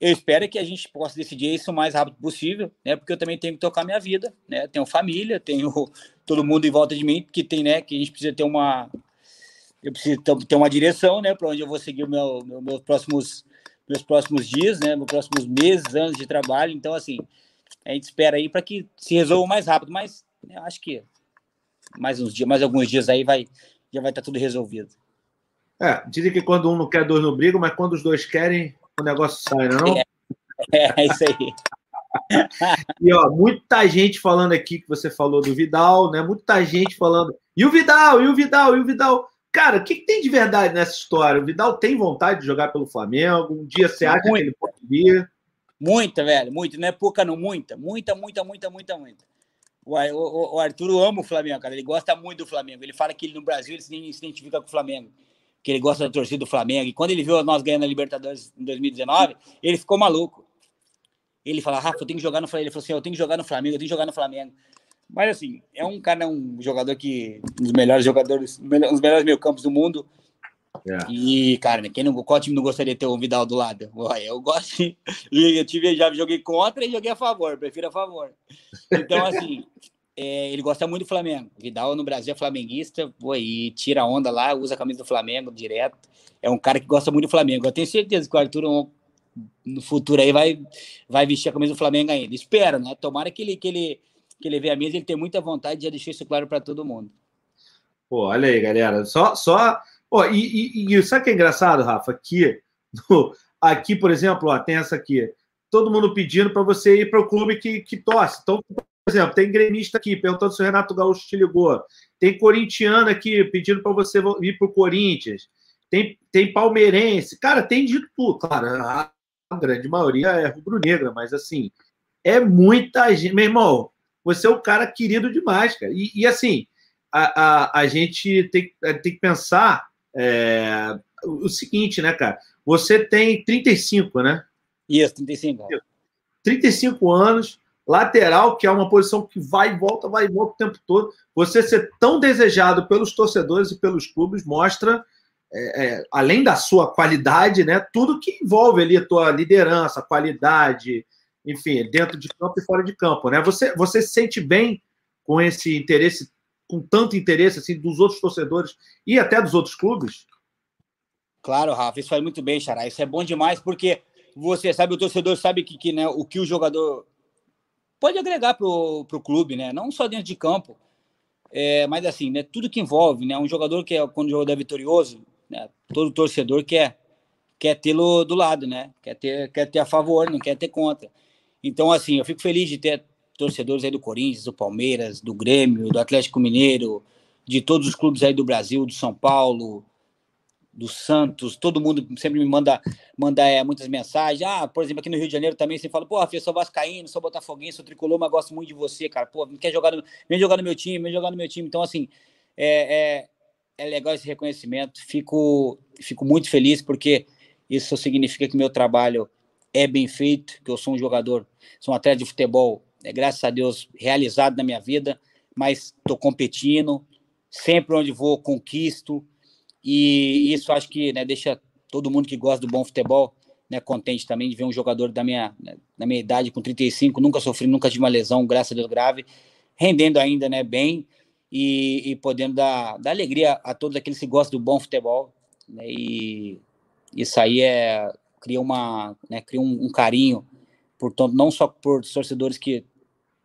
eu espero que a gente possa decidir isso o mais rápido possível, né? Porque eu também tenho que tocar minha vida, né? Tenho família, tenho todo mundo em volta de mim, que tem, né? Que a gente precisa ter uma. Eu preciso ter uma direção, né? Para onde eu vou seguir o meu, meu, meus próximos meus próximos dias, né, meus próximos meses, anos de trabalho. Então, assim, a gente espera aí para que se resolva mais rápido, mas eu acho que mais uns dias, mais alguns dias aí vai já vai estar tá tudo resolvido. É, dizem que quando um não quer, dois não brigam, mas quando os dois querem, o negócio sai, não é? É, é isso aí. e ó, muita gente falando aqui que você falou do Vidal, né? Muita gente falando. E o Vidal, e o Vidal, e o Vidal. Cara, o que, que, tem de verdade nessa história? O Vidal tem vontade de jogar pelo Flamengo? Um dia você acha que ele pode vir? Muita, velho, muita. Não é pouca, não, muita. Muita, muita, muita, muita, muita. O, o, o Arthur ama o Flamengo, cara. Ele gosta muito do Flamengo. Ele fala que ele no Brasil ele se, identifica com o Flamengo. Que ele gosta da torcida do Flamengo. E quando ele viu nós ganhando a Libertadores em 2019, ele ficou maluco. Ele fala, Rafa, eu tenho que jogar no Flamengo. Ele falou assim: eu tenho que jogar no Flamengo, eu tenho que jogar no Flamengo. Mas assim, é um cara, um jogador que. Um dos melhores jogadores, um dos melhores meio campos do mundo. É. E, cara, quem não, qual time não gostaria de ter o Vidal do lado? Eu gosto. Eu tive, já joguei contra e joguei a favor, prefiro a favor. Então, assim, é, ele gosta muito do Flamengo. Vidal no Brasil é flamenguista, pô, e tira onda lá, usa a camisa do Flamengo direto. É um cara que gosta muito do Flamengo. Eu tenho certeza que o Arthur no futuro aí vai, vai vestir a camisa do Flamengo ainda. Espero, né? Tomara que ele, que ele que ele vê a mesa, ele tem muita vontade, já deixei isso claro para todo mundo. Pô, olha aí, galera. Só. só... Pô, e, e, e sabe o que é engraçado, Rafa? Aqui, no, aqui por exemplo, ó, tem essa aqui. Todo mundo pedindo para você ir para o clube que, que torce. Então, por exemplo, tem gremista aqui perguntando se o Renato Gaúcho te ligou. Tem corintiano aqui pedindo para você ir para o Corinthians. Tem, tem palmeirense. Cara, tem de tudo. Claro, a grande maioria é rubro-negra, mas assim, é muita gente. Meu irmão, você é um cara querido demais, cara. E, e assim, a, a, a, gente tem, tem que pensar é, o seguinte, né, cara? Você tem 35, né? Isso, 35. 35 anos, lateral, que é uma posição que vai e volta, vai e volta o tempo todo. Você ser tão desejado pelos torcedores e pelos clubes mostra, é, é, além da sua qualidade, né, tudo que envolve ali a tua liderança, qualidade, enfim, dentro de campo e fora de campo, né? Você, você se sente bem com esse interesse, com tanto interesse assim dos outros torcedores e até dos outros clubes? Claro, Rafa, isso faz muito bem, Xará. Isso é bom demais porque você sabe, o torcedor sabe que, que né, o que o jogador pode agregar para o clube, né? Não só dentro de campo, é, mas assim, né, tudo que envolve, né? Um jogador que é quando o jogador é vitorioso, né, todo torcedor quer quer tê-lo do lado, né? Quer ter quer ter a favor, não quer ter contra. Então, assim, eu fico feliz de ter torcedores aí do Corinthians, do Palmeiras, do Grêmio, do Atlético Mineiro, de todos os clubes aí do Brasil, do São Paulo, do Santos, todo mundo sempre me manda, manda é, muitas mensagens. Ah, por exemplo, aqui no Rio de Janeiro também você fala, pô, eu sou vascaíno, sou botafoguense, sou tricolor, mas gosto muito de você, cara. Pô, quer jogar no, vem jogar no meu time, vem jogar no meu time. Então, assim, é, é, é legal esse reconhecimento. Fico, fico muito feliz porque isso significa que meu trabalho é bem feito, que eu sou um jogador, sou um atleta de futebol, é, graças a Deus, realizado na minha vida, mas estou competindo, sempre onde vou, conquisto, e isso acho que né, deixa todo mundo que gosta do bom futebol né, contente também de ver um jogador da minha, né, da minha idade, com 35, nunca sofri, nunca tive uma lesão, graças a Deus, grave, rendendo ainda né, bem e, e podendo dar, dar alegria a todos aqueles que gostam do bom futebol. Né, e isso aí é, cria uma, né, cria um, um carinho, portanto, não só por torcedores que,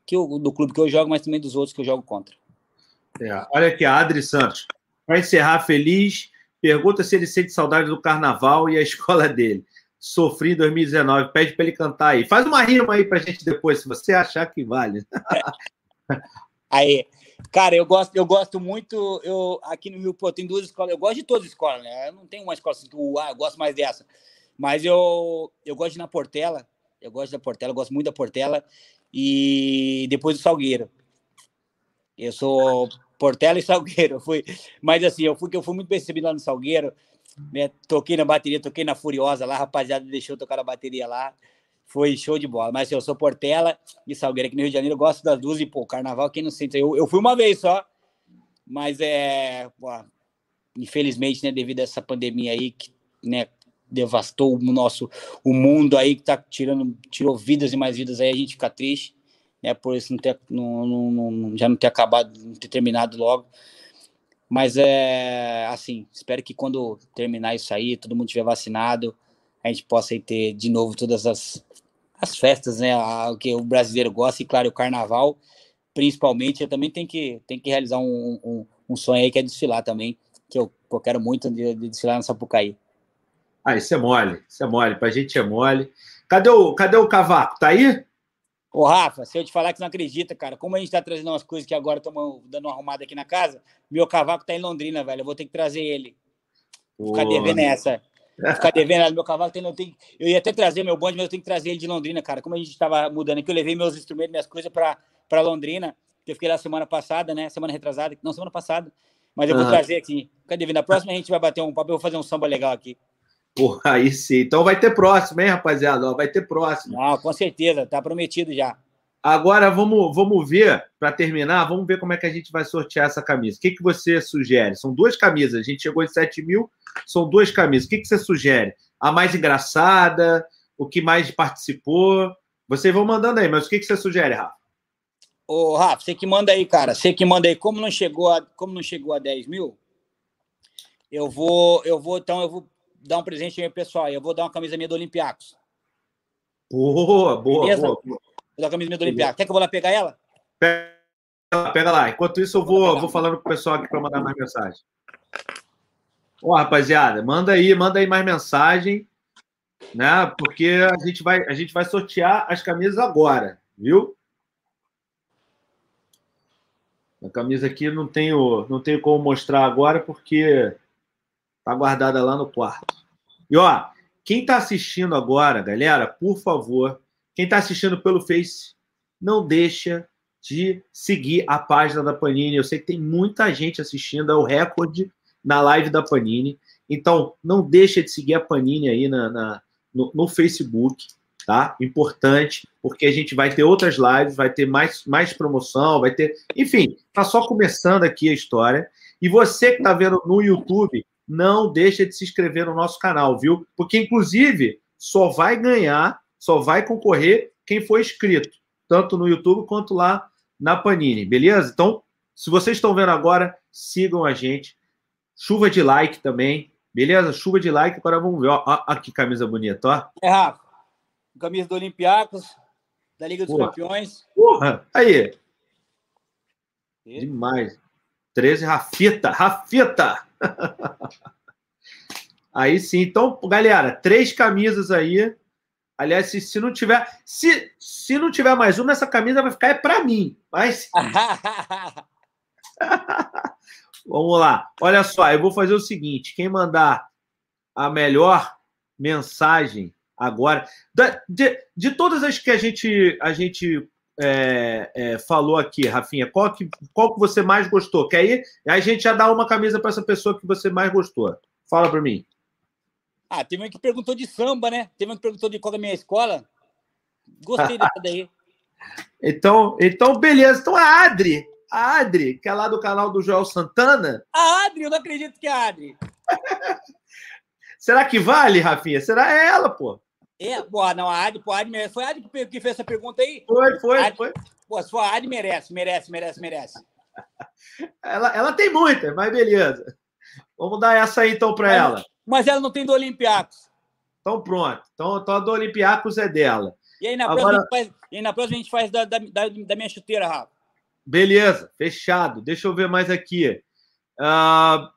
que eu, do clube que eu jogo, mas também dos outros que eu jogo contra. É, olha aqui, a Adri Santos. Para encerrar feliz, pergunta se ele sente saudade do carnaval e a escola dele. Sofri em 2019, pede para ele cantar aí. Faz uma rima aí para a gente depois, se você achar que vale. aí, cara, eu gosto, eu gosto muito. Eu aqui no Rio, pô, tem duas escolas. Eu gosto de todas as escolas, né? Eu não tenho uma escola assim que ah, eu gosto mais dessa. Mas eu, eu gosto de ir na Portela, eu gosto da Portela, gosto muito da Portela, e depois do Salgueiro. Eu sou Portela e Salgueiro. Eu fui, mas assim, eu fui que eu fui muito percebido lá no Salgueiro, né? Toquei na bateria, toquei na Furiosa lá, rapaziada deixou tocar na bateria lá. Foi show de bola. Mas assim, eu sou Portela e Salgueiro aqui no Rio de Janeiro, eu gosto das duas e pô, carnaval, quem não sente. Eu, eu fui uma vez só, mas é. Pô, infelizmente, né, devido a essa pandemia aí, que né, devastou o nosso o mundo aí, que tá tirando, tirou vidas e mais vidas aí, a gente fica triste, né, por isso não ter, não, não, não, já não ter acabado, não ter terminado logo. Mas é assim, espero que quando terminar isso aí, todo mundo tiver vacinado, a gente possa ter de novo todas as, as festas, né? O que o brasileiro gosta, e claro, o carnaval, principalmente, eu também tenho que, tenho que realizar um, um, um sonho aí que é desfilar também, que eu, eu quero muito de, de desfilar na Sapucaí. Ah, isso é mole, isso é mole, pra gente é mole. Cadê o, cadê o cavaco? Tá aí? Ô, Rafa, se eu te falar que você não acredita, cara, como a gente tá trazendo umas coisas que agora estamos dando uma arrumada aqui na casa, meu cavaco tá em Londrina, velho. Eu vou ter que trazer ele. Vou ficar devendo essa. Vou ficar devendo, meu cavalo tem, eu, tenho, eu ia até trazer meu bonde, mas eu tenho que trazer ele de Londrina, cara. Como a gente tava mudando aqui, eu levei meus instrumentos, minhas coisas para Londrina, que eu fiquei lá semana passada, né? Semana retrasada, não, semana passada. Mas eu vou uhum. trazer aqui. Fica devendo. Na próxima a gente vai bater um papo, eu vou fazer um samba legal aqui. Porra, aí sim. Então vai ter próximo, hein, rapaziada? Vai ter próximo. Não, com certeza, tá prometido já. Agora vamos, vamos ver, para terminar, vamos ver como é que a gente vai sortear essa camisa. O que, que você sugere? São duas camisas, a gente chegou em 7 mil, são duas camisas. O que, que você sugere? A mais engraçada, o que mais participou? Vocês vão mandando aí, mas o que, que você sugere, Rafa? Ô, Rafa, você que manda aí, cara. Você que manda aí. Como não chegou a, como não chegou a 10 mil, eu vou, eu vou, então, eu vou dar um presente aí, pessoal. Eu vou dar uma camisa minha do Olympiacos. Boa, boa, Beleza? boa, boa da camisa do Olympiacos. Quer que eu vou lá pegar ela? Pega, pega lá. Enquanto isso, eu vou, vou falando com o pessoal aqui para mandar mais mensagem. Ó, rapaziada, manda aí, manda aí mais mensagem, né? Porque a gente vai, a gente vai sortear as camisas agora, viu? A camisa aqui não tenho, não tenho como mostrar agora porque tá guardada lá no quarto. E ó, quem tá assistindo agora, galera, por favor, quem está assistindo pelo Face, não deixa de seguir a página da Panini. Eu sei que tem muita gente assistindo, é o recorde na live da Panini. Então, não deixa de seguir a Panini aí na, na no, no, Facebook, tá? Importante, porque a gente vai ter outras lives, vai ter mais, mais promoção, vai ter. Enfim, tá só começando aqui a história. E você que está vendo no YouTube, não deixa de se inscrever no nosso canal, viu? Porque, inclusive, só vai ganhar só vai concorrer quem for inscrito, tanto no YouTube quanto lá na Panini, beleza? Então, se vocês estão vendo agora, sigam a gente. Chuva de like também, beleza? Chuva de like, agora vamos ver. Ó, ó, ó que camisa bonita, ó. É, Rafa. Camisa do Olympiacos, da Liga dos Porra. Campeões. Porra, aí. E? Demais. 13, Rafita, Rafita. aí sim. Então, galera, três camisas aí Aliás, se, se não tiver, se, se não tiver mais uma, essa camisa vai ficar é para mim. Mas vamos lá. Olha só, eu vou fazer o seguinte: quem mandar a melhor mensagem agora, de, de todas as que a gente a gente é, é, falou aqui, Rafinha, qual que, qual que você mais gostou? Que aí a gente já dá uma camisa para essa pessoa que você mais gostou. Fala para mim. Ah, teve um que perguntou de samba, né? Teve um que perguntou de qual é a minha escola. Gostei dessa daí. Então, então, beleza. Então a Adri, a Adri, que é lá do canal do Joel Santana. A Adri, eu não acredito que é a Adri. Será que vale, Rafinha? Será ela, pô? É, pô, não, a Adri, pô, a Adri, foi a Adri que, que fez essa pergunta aí? Foi, foi, Adri, foi. Pô, se for a Adri, merece, merece, merece, merece. ela, ela tem muita, mas beleza. Vamos dar essa aí então para ela. Mas ela não tem do Olympiacos. Então pronto. Então, então a do Olympiacos é dela. E aí na Agora... próxima, a gente faz, e na próxima a gente faz da, da, da minha chuteira, Rafa. Beleza, fechado. Deixa eu ver mais aqui. Uh,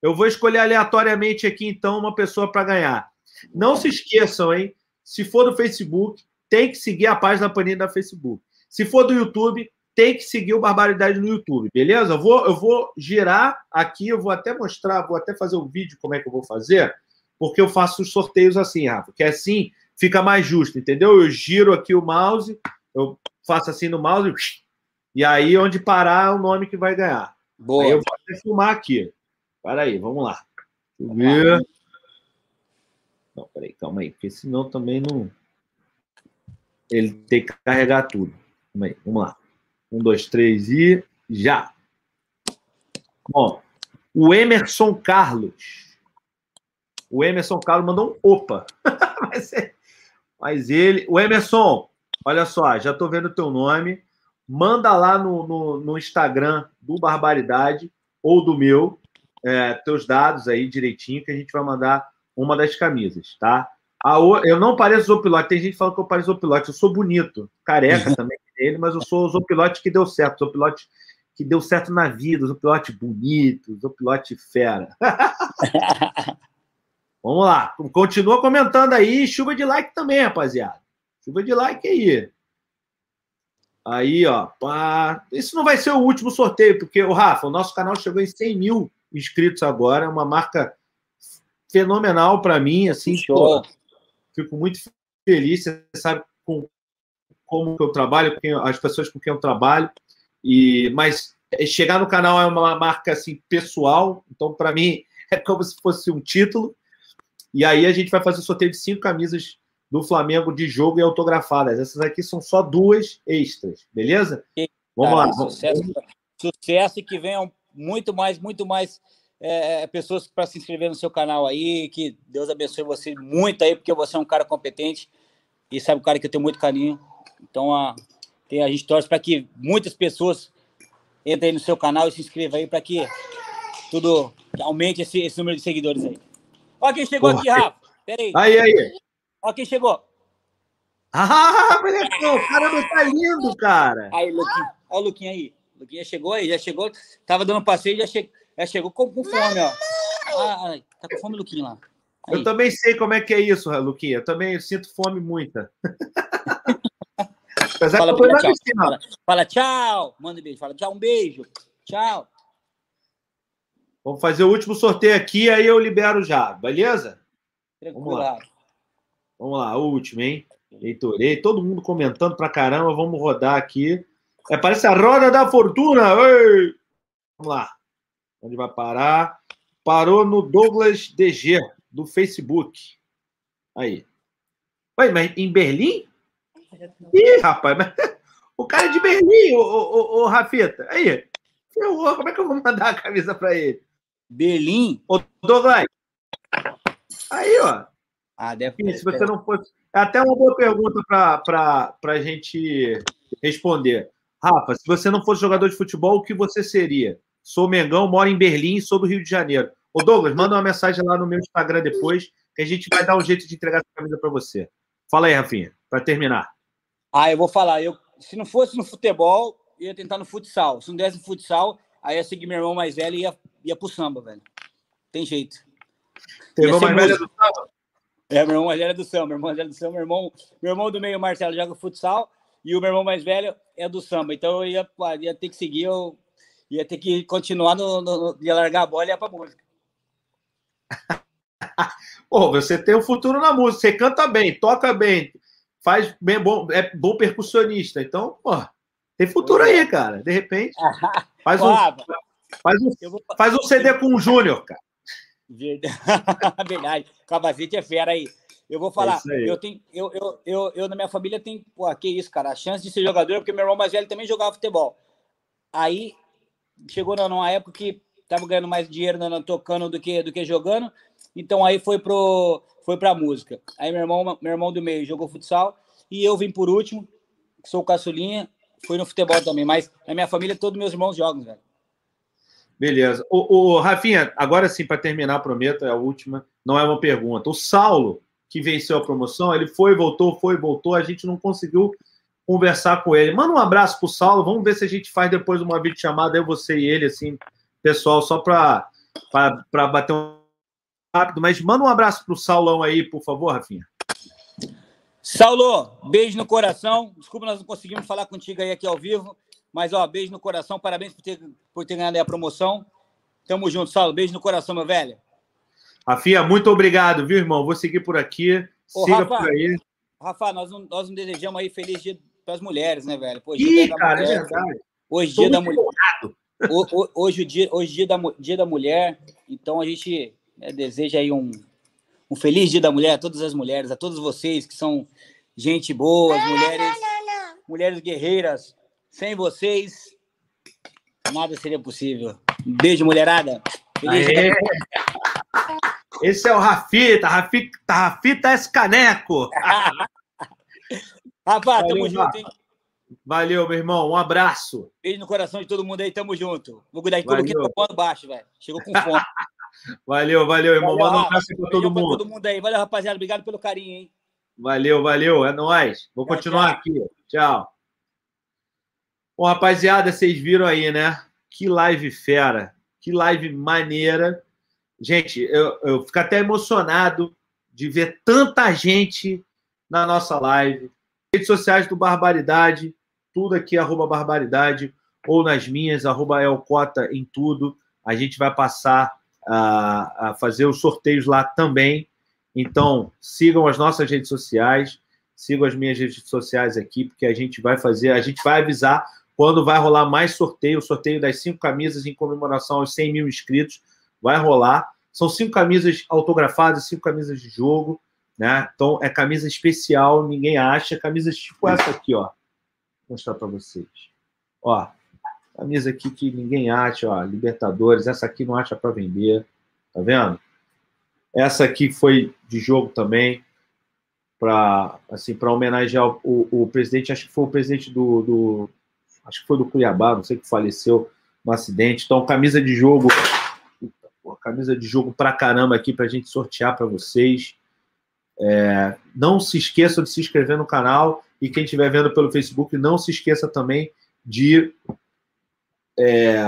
eu vou escolher aleatoriamente aqui, então, uma pessoa para ganhar. Não se esqueçam, hein? Se for do Facebook, tem que seguir a página da Panini da Facebook. Se for do YouTube, tem que seguir o Barbaridade no YouTube, beleza? Eu vou, eu vou girar aqui, eu vou até mostrar, vou até fazer um vídeo como é que eu vou fazer, porque eu faço os sorteios assim, Rafa, que é assim fica mais justo, entendeu? Eu giro aqui o mouse, eu faço assim no mouse, e aí onde parar é o nome que vai ganhar. Boa. Aí eu vou até filmar aqui. Peraí, vamos lá. Deixa eu ver. Não, peraí, calma aí, porque senão também não. Ele tem que carregar tudo. Calma aí, vamos lá. Um, dois, três e já. Bom, o Emerson Carlos. O Emerson Carlos mandou um opa. mas, é- mas ele. O Emerson, olha só, já tô vendo o teu nome. Manda lá no, no, no Instagram do Barbaridade ou do meu, é, teus dados aí direitinho, que a gente vai mandar uma das camisas, tá? A o- Eu não pareço Zopilote. Tem gente que fala que eu pareço Zopilote. Eu sou bonito, careca também ele, mas eu sou o Zopilote que deu certo. Zopilote que deu certo na vida. Zopilote bonito, Zopilote fera. Vamos lá. Continua comentando aí. Chuva de like também, rapaziada. Chuva de like aí. Aí, ó. Pá. Isso não vai ser o último sorteio, porque, o Rafa, o nosso canal chegou em 100 mil inscritos agora. É uma marca fenomenal para mim. Assim, pô, fico muito feliz. Você sabe com, como eu trabalho, com as pessoas com quem eu trabalho. E, mas é, chegar no canal é uma marca assim pessoal. Então, para mim, é como se fosse um título. E aí a gente vai fazer o sorteio de cinco camisas do Flamengo de jogo e autografadas. Essas aqui são só duas extras, beleza? Vamos Cara, lá. vamos- Sucesso, sucesso e que venham muito mais, muito mais é, pessoas para se inscrever no seu canal aí. Que Deus abençoe você muito aí, porque você é um cara competente e sabe um cara que eu tenho muito carinho. Então a, tem, a gente torce para que muitas pessoas entrem aí no seu canal e se inscrevam aí para que tudo aumente esse, esse número de seguidores aí. Ó quem chegou Porra. aqui, Rafa. Pera aí. Aí, aí. Ó quem chegou. Ah, molecão, caramba, tá lindo, cara. Aí, Luquinha. Ó o Luquinha aí. Luquinha chegou aí, já chegou. Tava dando passeio, já, che... já chegou com, com fome, ó. Ah, ai, tá com fome, Luquinha lá. Aí. Eu também sei como é que é isso, Luquinha. Eu também sinto fome muita. Apesar Fala, que eu tô fala, tchau. Fala, fala tchau. Manda um beijo. Fala tchau, um beijo. Tchau. Vamos fazer o último sorteio aqui, aí eu libero já, beleza? Tranquilo. lá. Rafa. Vamos lá, o último, hein? Heitorei, todo mundo comentando pra caramba. Vamos rodar aqui. É, parece a roda da fortuna. Ei! Vamos lá. Onde vai parar? Parou no Douglas DG, do Facebook. Aí. Ué, mas em Berlim? Ih, rapaz, mas... o cara é de Berlim, ô, ô, ô, ô Rafita. Aí. Ferrou, como é que eu vou mandar a camisa pra ele? Berlim. Ô, Douglas. Aí, ó. Ah, deve se você não fosse. É até uma boa pergunta para a gente responder. Rafa, se você não fosse jogador de futebol, o que você seria? Sou Mengão, moro em Berlim, sou do Rio de Janeiro. Ô, Douglas, manda uma mensagem lá no meu Instagram depois, que a gente vai dar um jeito de entregar essa camisa para você. Fala aí, Rafinha, para terminar. Ah, eu vou falar. Eu, se não fosse no futebol, ia tentar no futsal. Se não desse no futsal, aí ia seguir meu irmão mais velho e ia, ia pro samba, velho. Tem jeito. Uma ser mais velha músico. do samba? É, meu irmão mais velho é do samba, meu irmão mais velho é do samba, meu irmão, meu irmão do meio, Marcelo, joga futsal, e o meu irmão mais velho é do samba. Então eu ia, ia ter que seguir, eu ia ter que continuar no, no, ia largar a bola e ia pra música. Pô, você tem um futuro na música, você canta bem, toca bem, faz bem bom, é bom percussionista. Então, pô, tem futuro aí, cara. De repente, faz um, Ah, faz um, eu vou... faz um CD com o Júnior, cara. Verdade. Capacete é fera aí. Eu vou falar, É isso aí. eu tenho, eu, eu, eu, eu na minha família tem, pô, que isso, cara, a chance de ser jogador, porque meu irmão mais velho também jogava futebol. Aí chegou numa época que tava ganhando mais dinheiro na- tocando do que do que jogando, então aí foi pro foi pra música. Aí meu irmão, meu irmão do meio jogou futsal e eu vim por último, sou o caçulinha, fui no futebol também, mas na minha família todos meus irmãos jogam, velho. Beleza. O, o Rafinha, agora sim, para terminar, prometo, é a última, não é uma pergunta. O Saulo, que venceu a promoção, ele foi, voltou, foi, voltou, a gente não conseguiu conversar com ele. Manda um abraço pro Saulo, vamos ver se a gente faz depois uma videochamada, eu, você e ele, assim, pessoal, só para bater um rápido, mas manda um abraço pro Saulão aí, por favor, Rafinha. Saulo, beijo no coração. Desculpa, nós não conseguimos falar contigo aí aqui ao vivo, mas ó, beijo no coração. Parabéns por ter, por ter ganhado aí a promoção. Tamo junto, Saulo. Beijo no coração, meu velho. Rafinha, muito obrigado, viu, irmão? Vou seguir por aqui. Ô, Siga Rafa, por aí. Rafa, nós não, nós não desejamos aí feliz dia para as mulheres, né, velho? Pô, Ih, cara, é mulher. verdade. Hoje, dia da mulher. hoje, o dia, hoje dia da, dia da mulher, então a gente né, deseja aí um, um feliz dia da mulher a todas as mulheres, a todos vocês que são gente boa, mulheres, mulheres guerreiras. Sem vocês, nada seria possível. Um beijo, mulherada. Feliz Aê. dia. Esse é o Rafita, Rafita, Rafita S. Caneco. Rapaz, tamo Valeu, junto, Rafa. hein? Valeu, meu irmão. Um abraço. Beijo no coração de todo mundo aí, tamo junto. Vou cuidar de tudo que Valeu. tá voando baixo, velho. Chegou com fome. Valeu, valeu, irmão. Valeu, Manda um abraço pra todo Beijão pra mundo. todo mundo aí. Valeu, rapaziada. Obrigado pelo carinho, hein? Valeu, valeu. É nóis. Vou Tchau, continuar tchau. aqui. Tchau. Bom, rapaziada, vocês viram aí, né? Que live fera. Que live maneira. Gente, eu, eu fico até emocionado de ver tanta gente na nossa live. Redes sociais do Barbaridade, tudo aqui, arroba Barbaridade, ou nas minhas, arroba Elcota em tudo. A gente vai passar a, a fazer os sorteios lá também. Então, sigam as nossas redes sociais, sigam as minhas redes sociais aqui, porque a gente vai fazer, a gente vai avisar quando vai rolar mais sorteio, o sorteio das cinco camisas em comemoração aos 100 mil inscritos, vai rolar. São cinco camisas autografadas, cinco camisas de jogo, né? Então, é camisa especial, ninguém acha. Camisas tipo essa aqui, ó. Vou mostrar para vocês. Ó, camisa aqui que ninguém acha, ó, Libertadores. Essa aqui não acha para vender, tá vendo? Essa aqui foi de jogo também, para assim, para homenagear o, o, o presidente, acho que foi o presidente do, do, acho que foi do Cuiabá, não sei que faleceu no acidente. Então, camisa de jogo, camisa de jogo pra caramba aqui pra gente sortear para vocês. É, não se esqueçam de se inscrever no canal e quem estiver vendo pelo Facebook, não se esqueça também de é,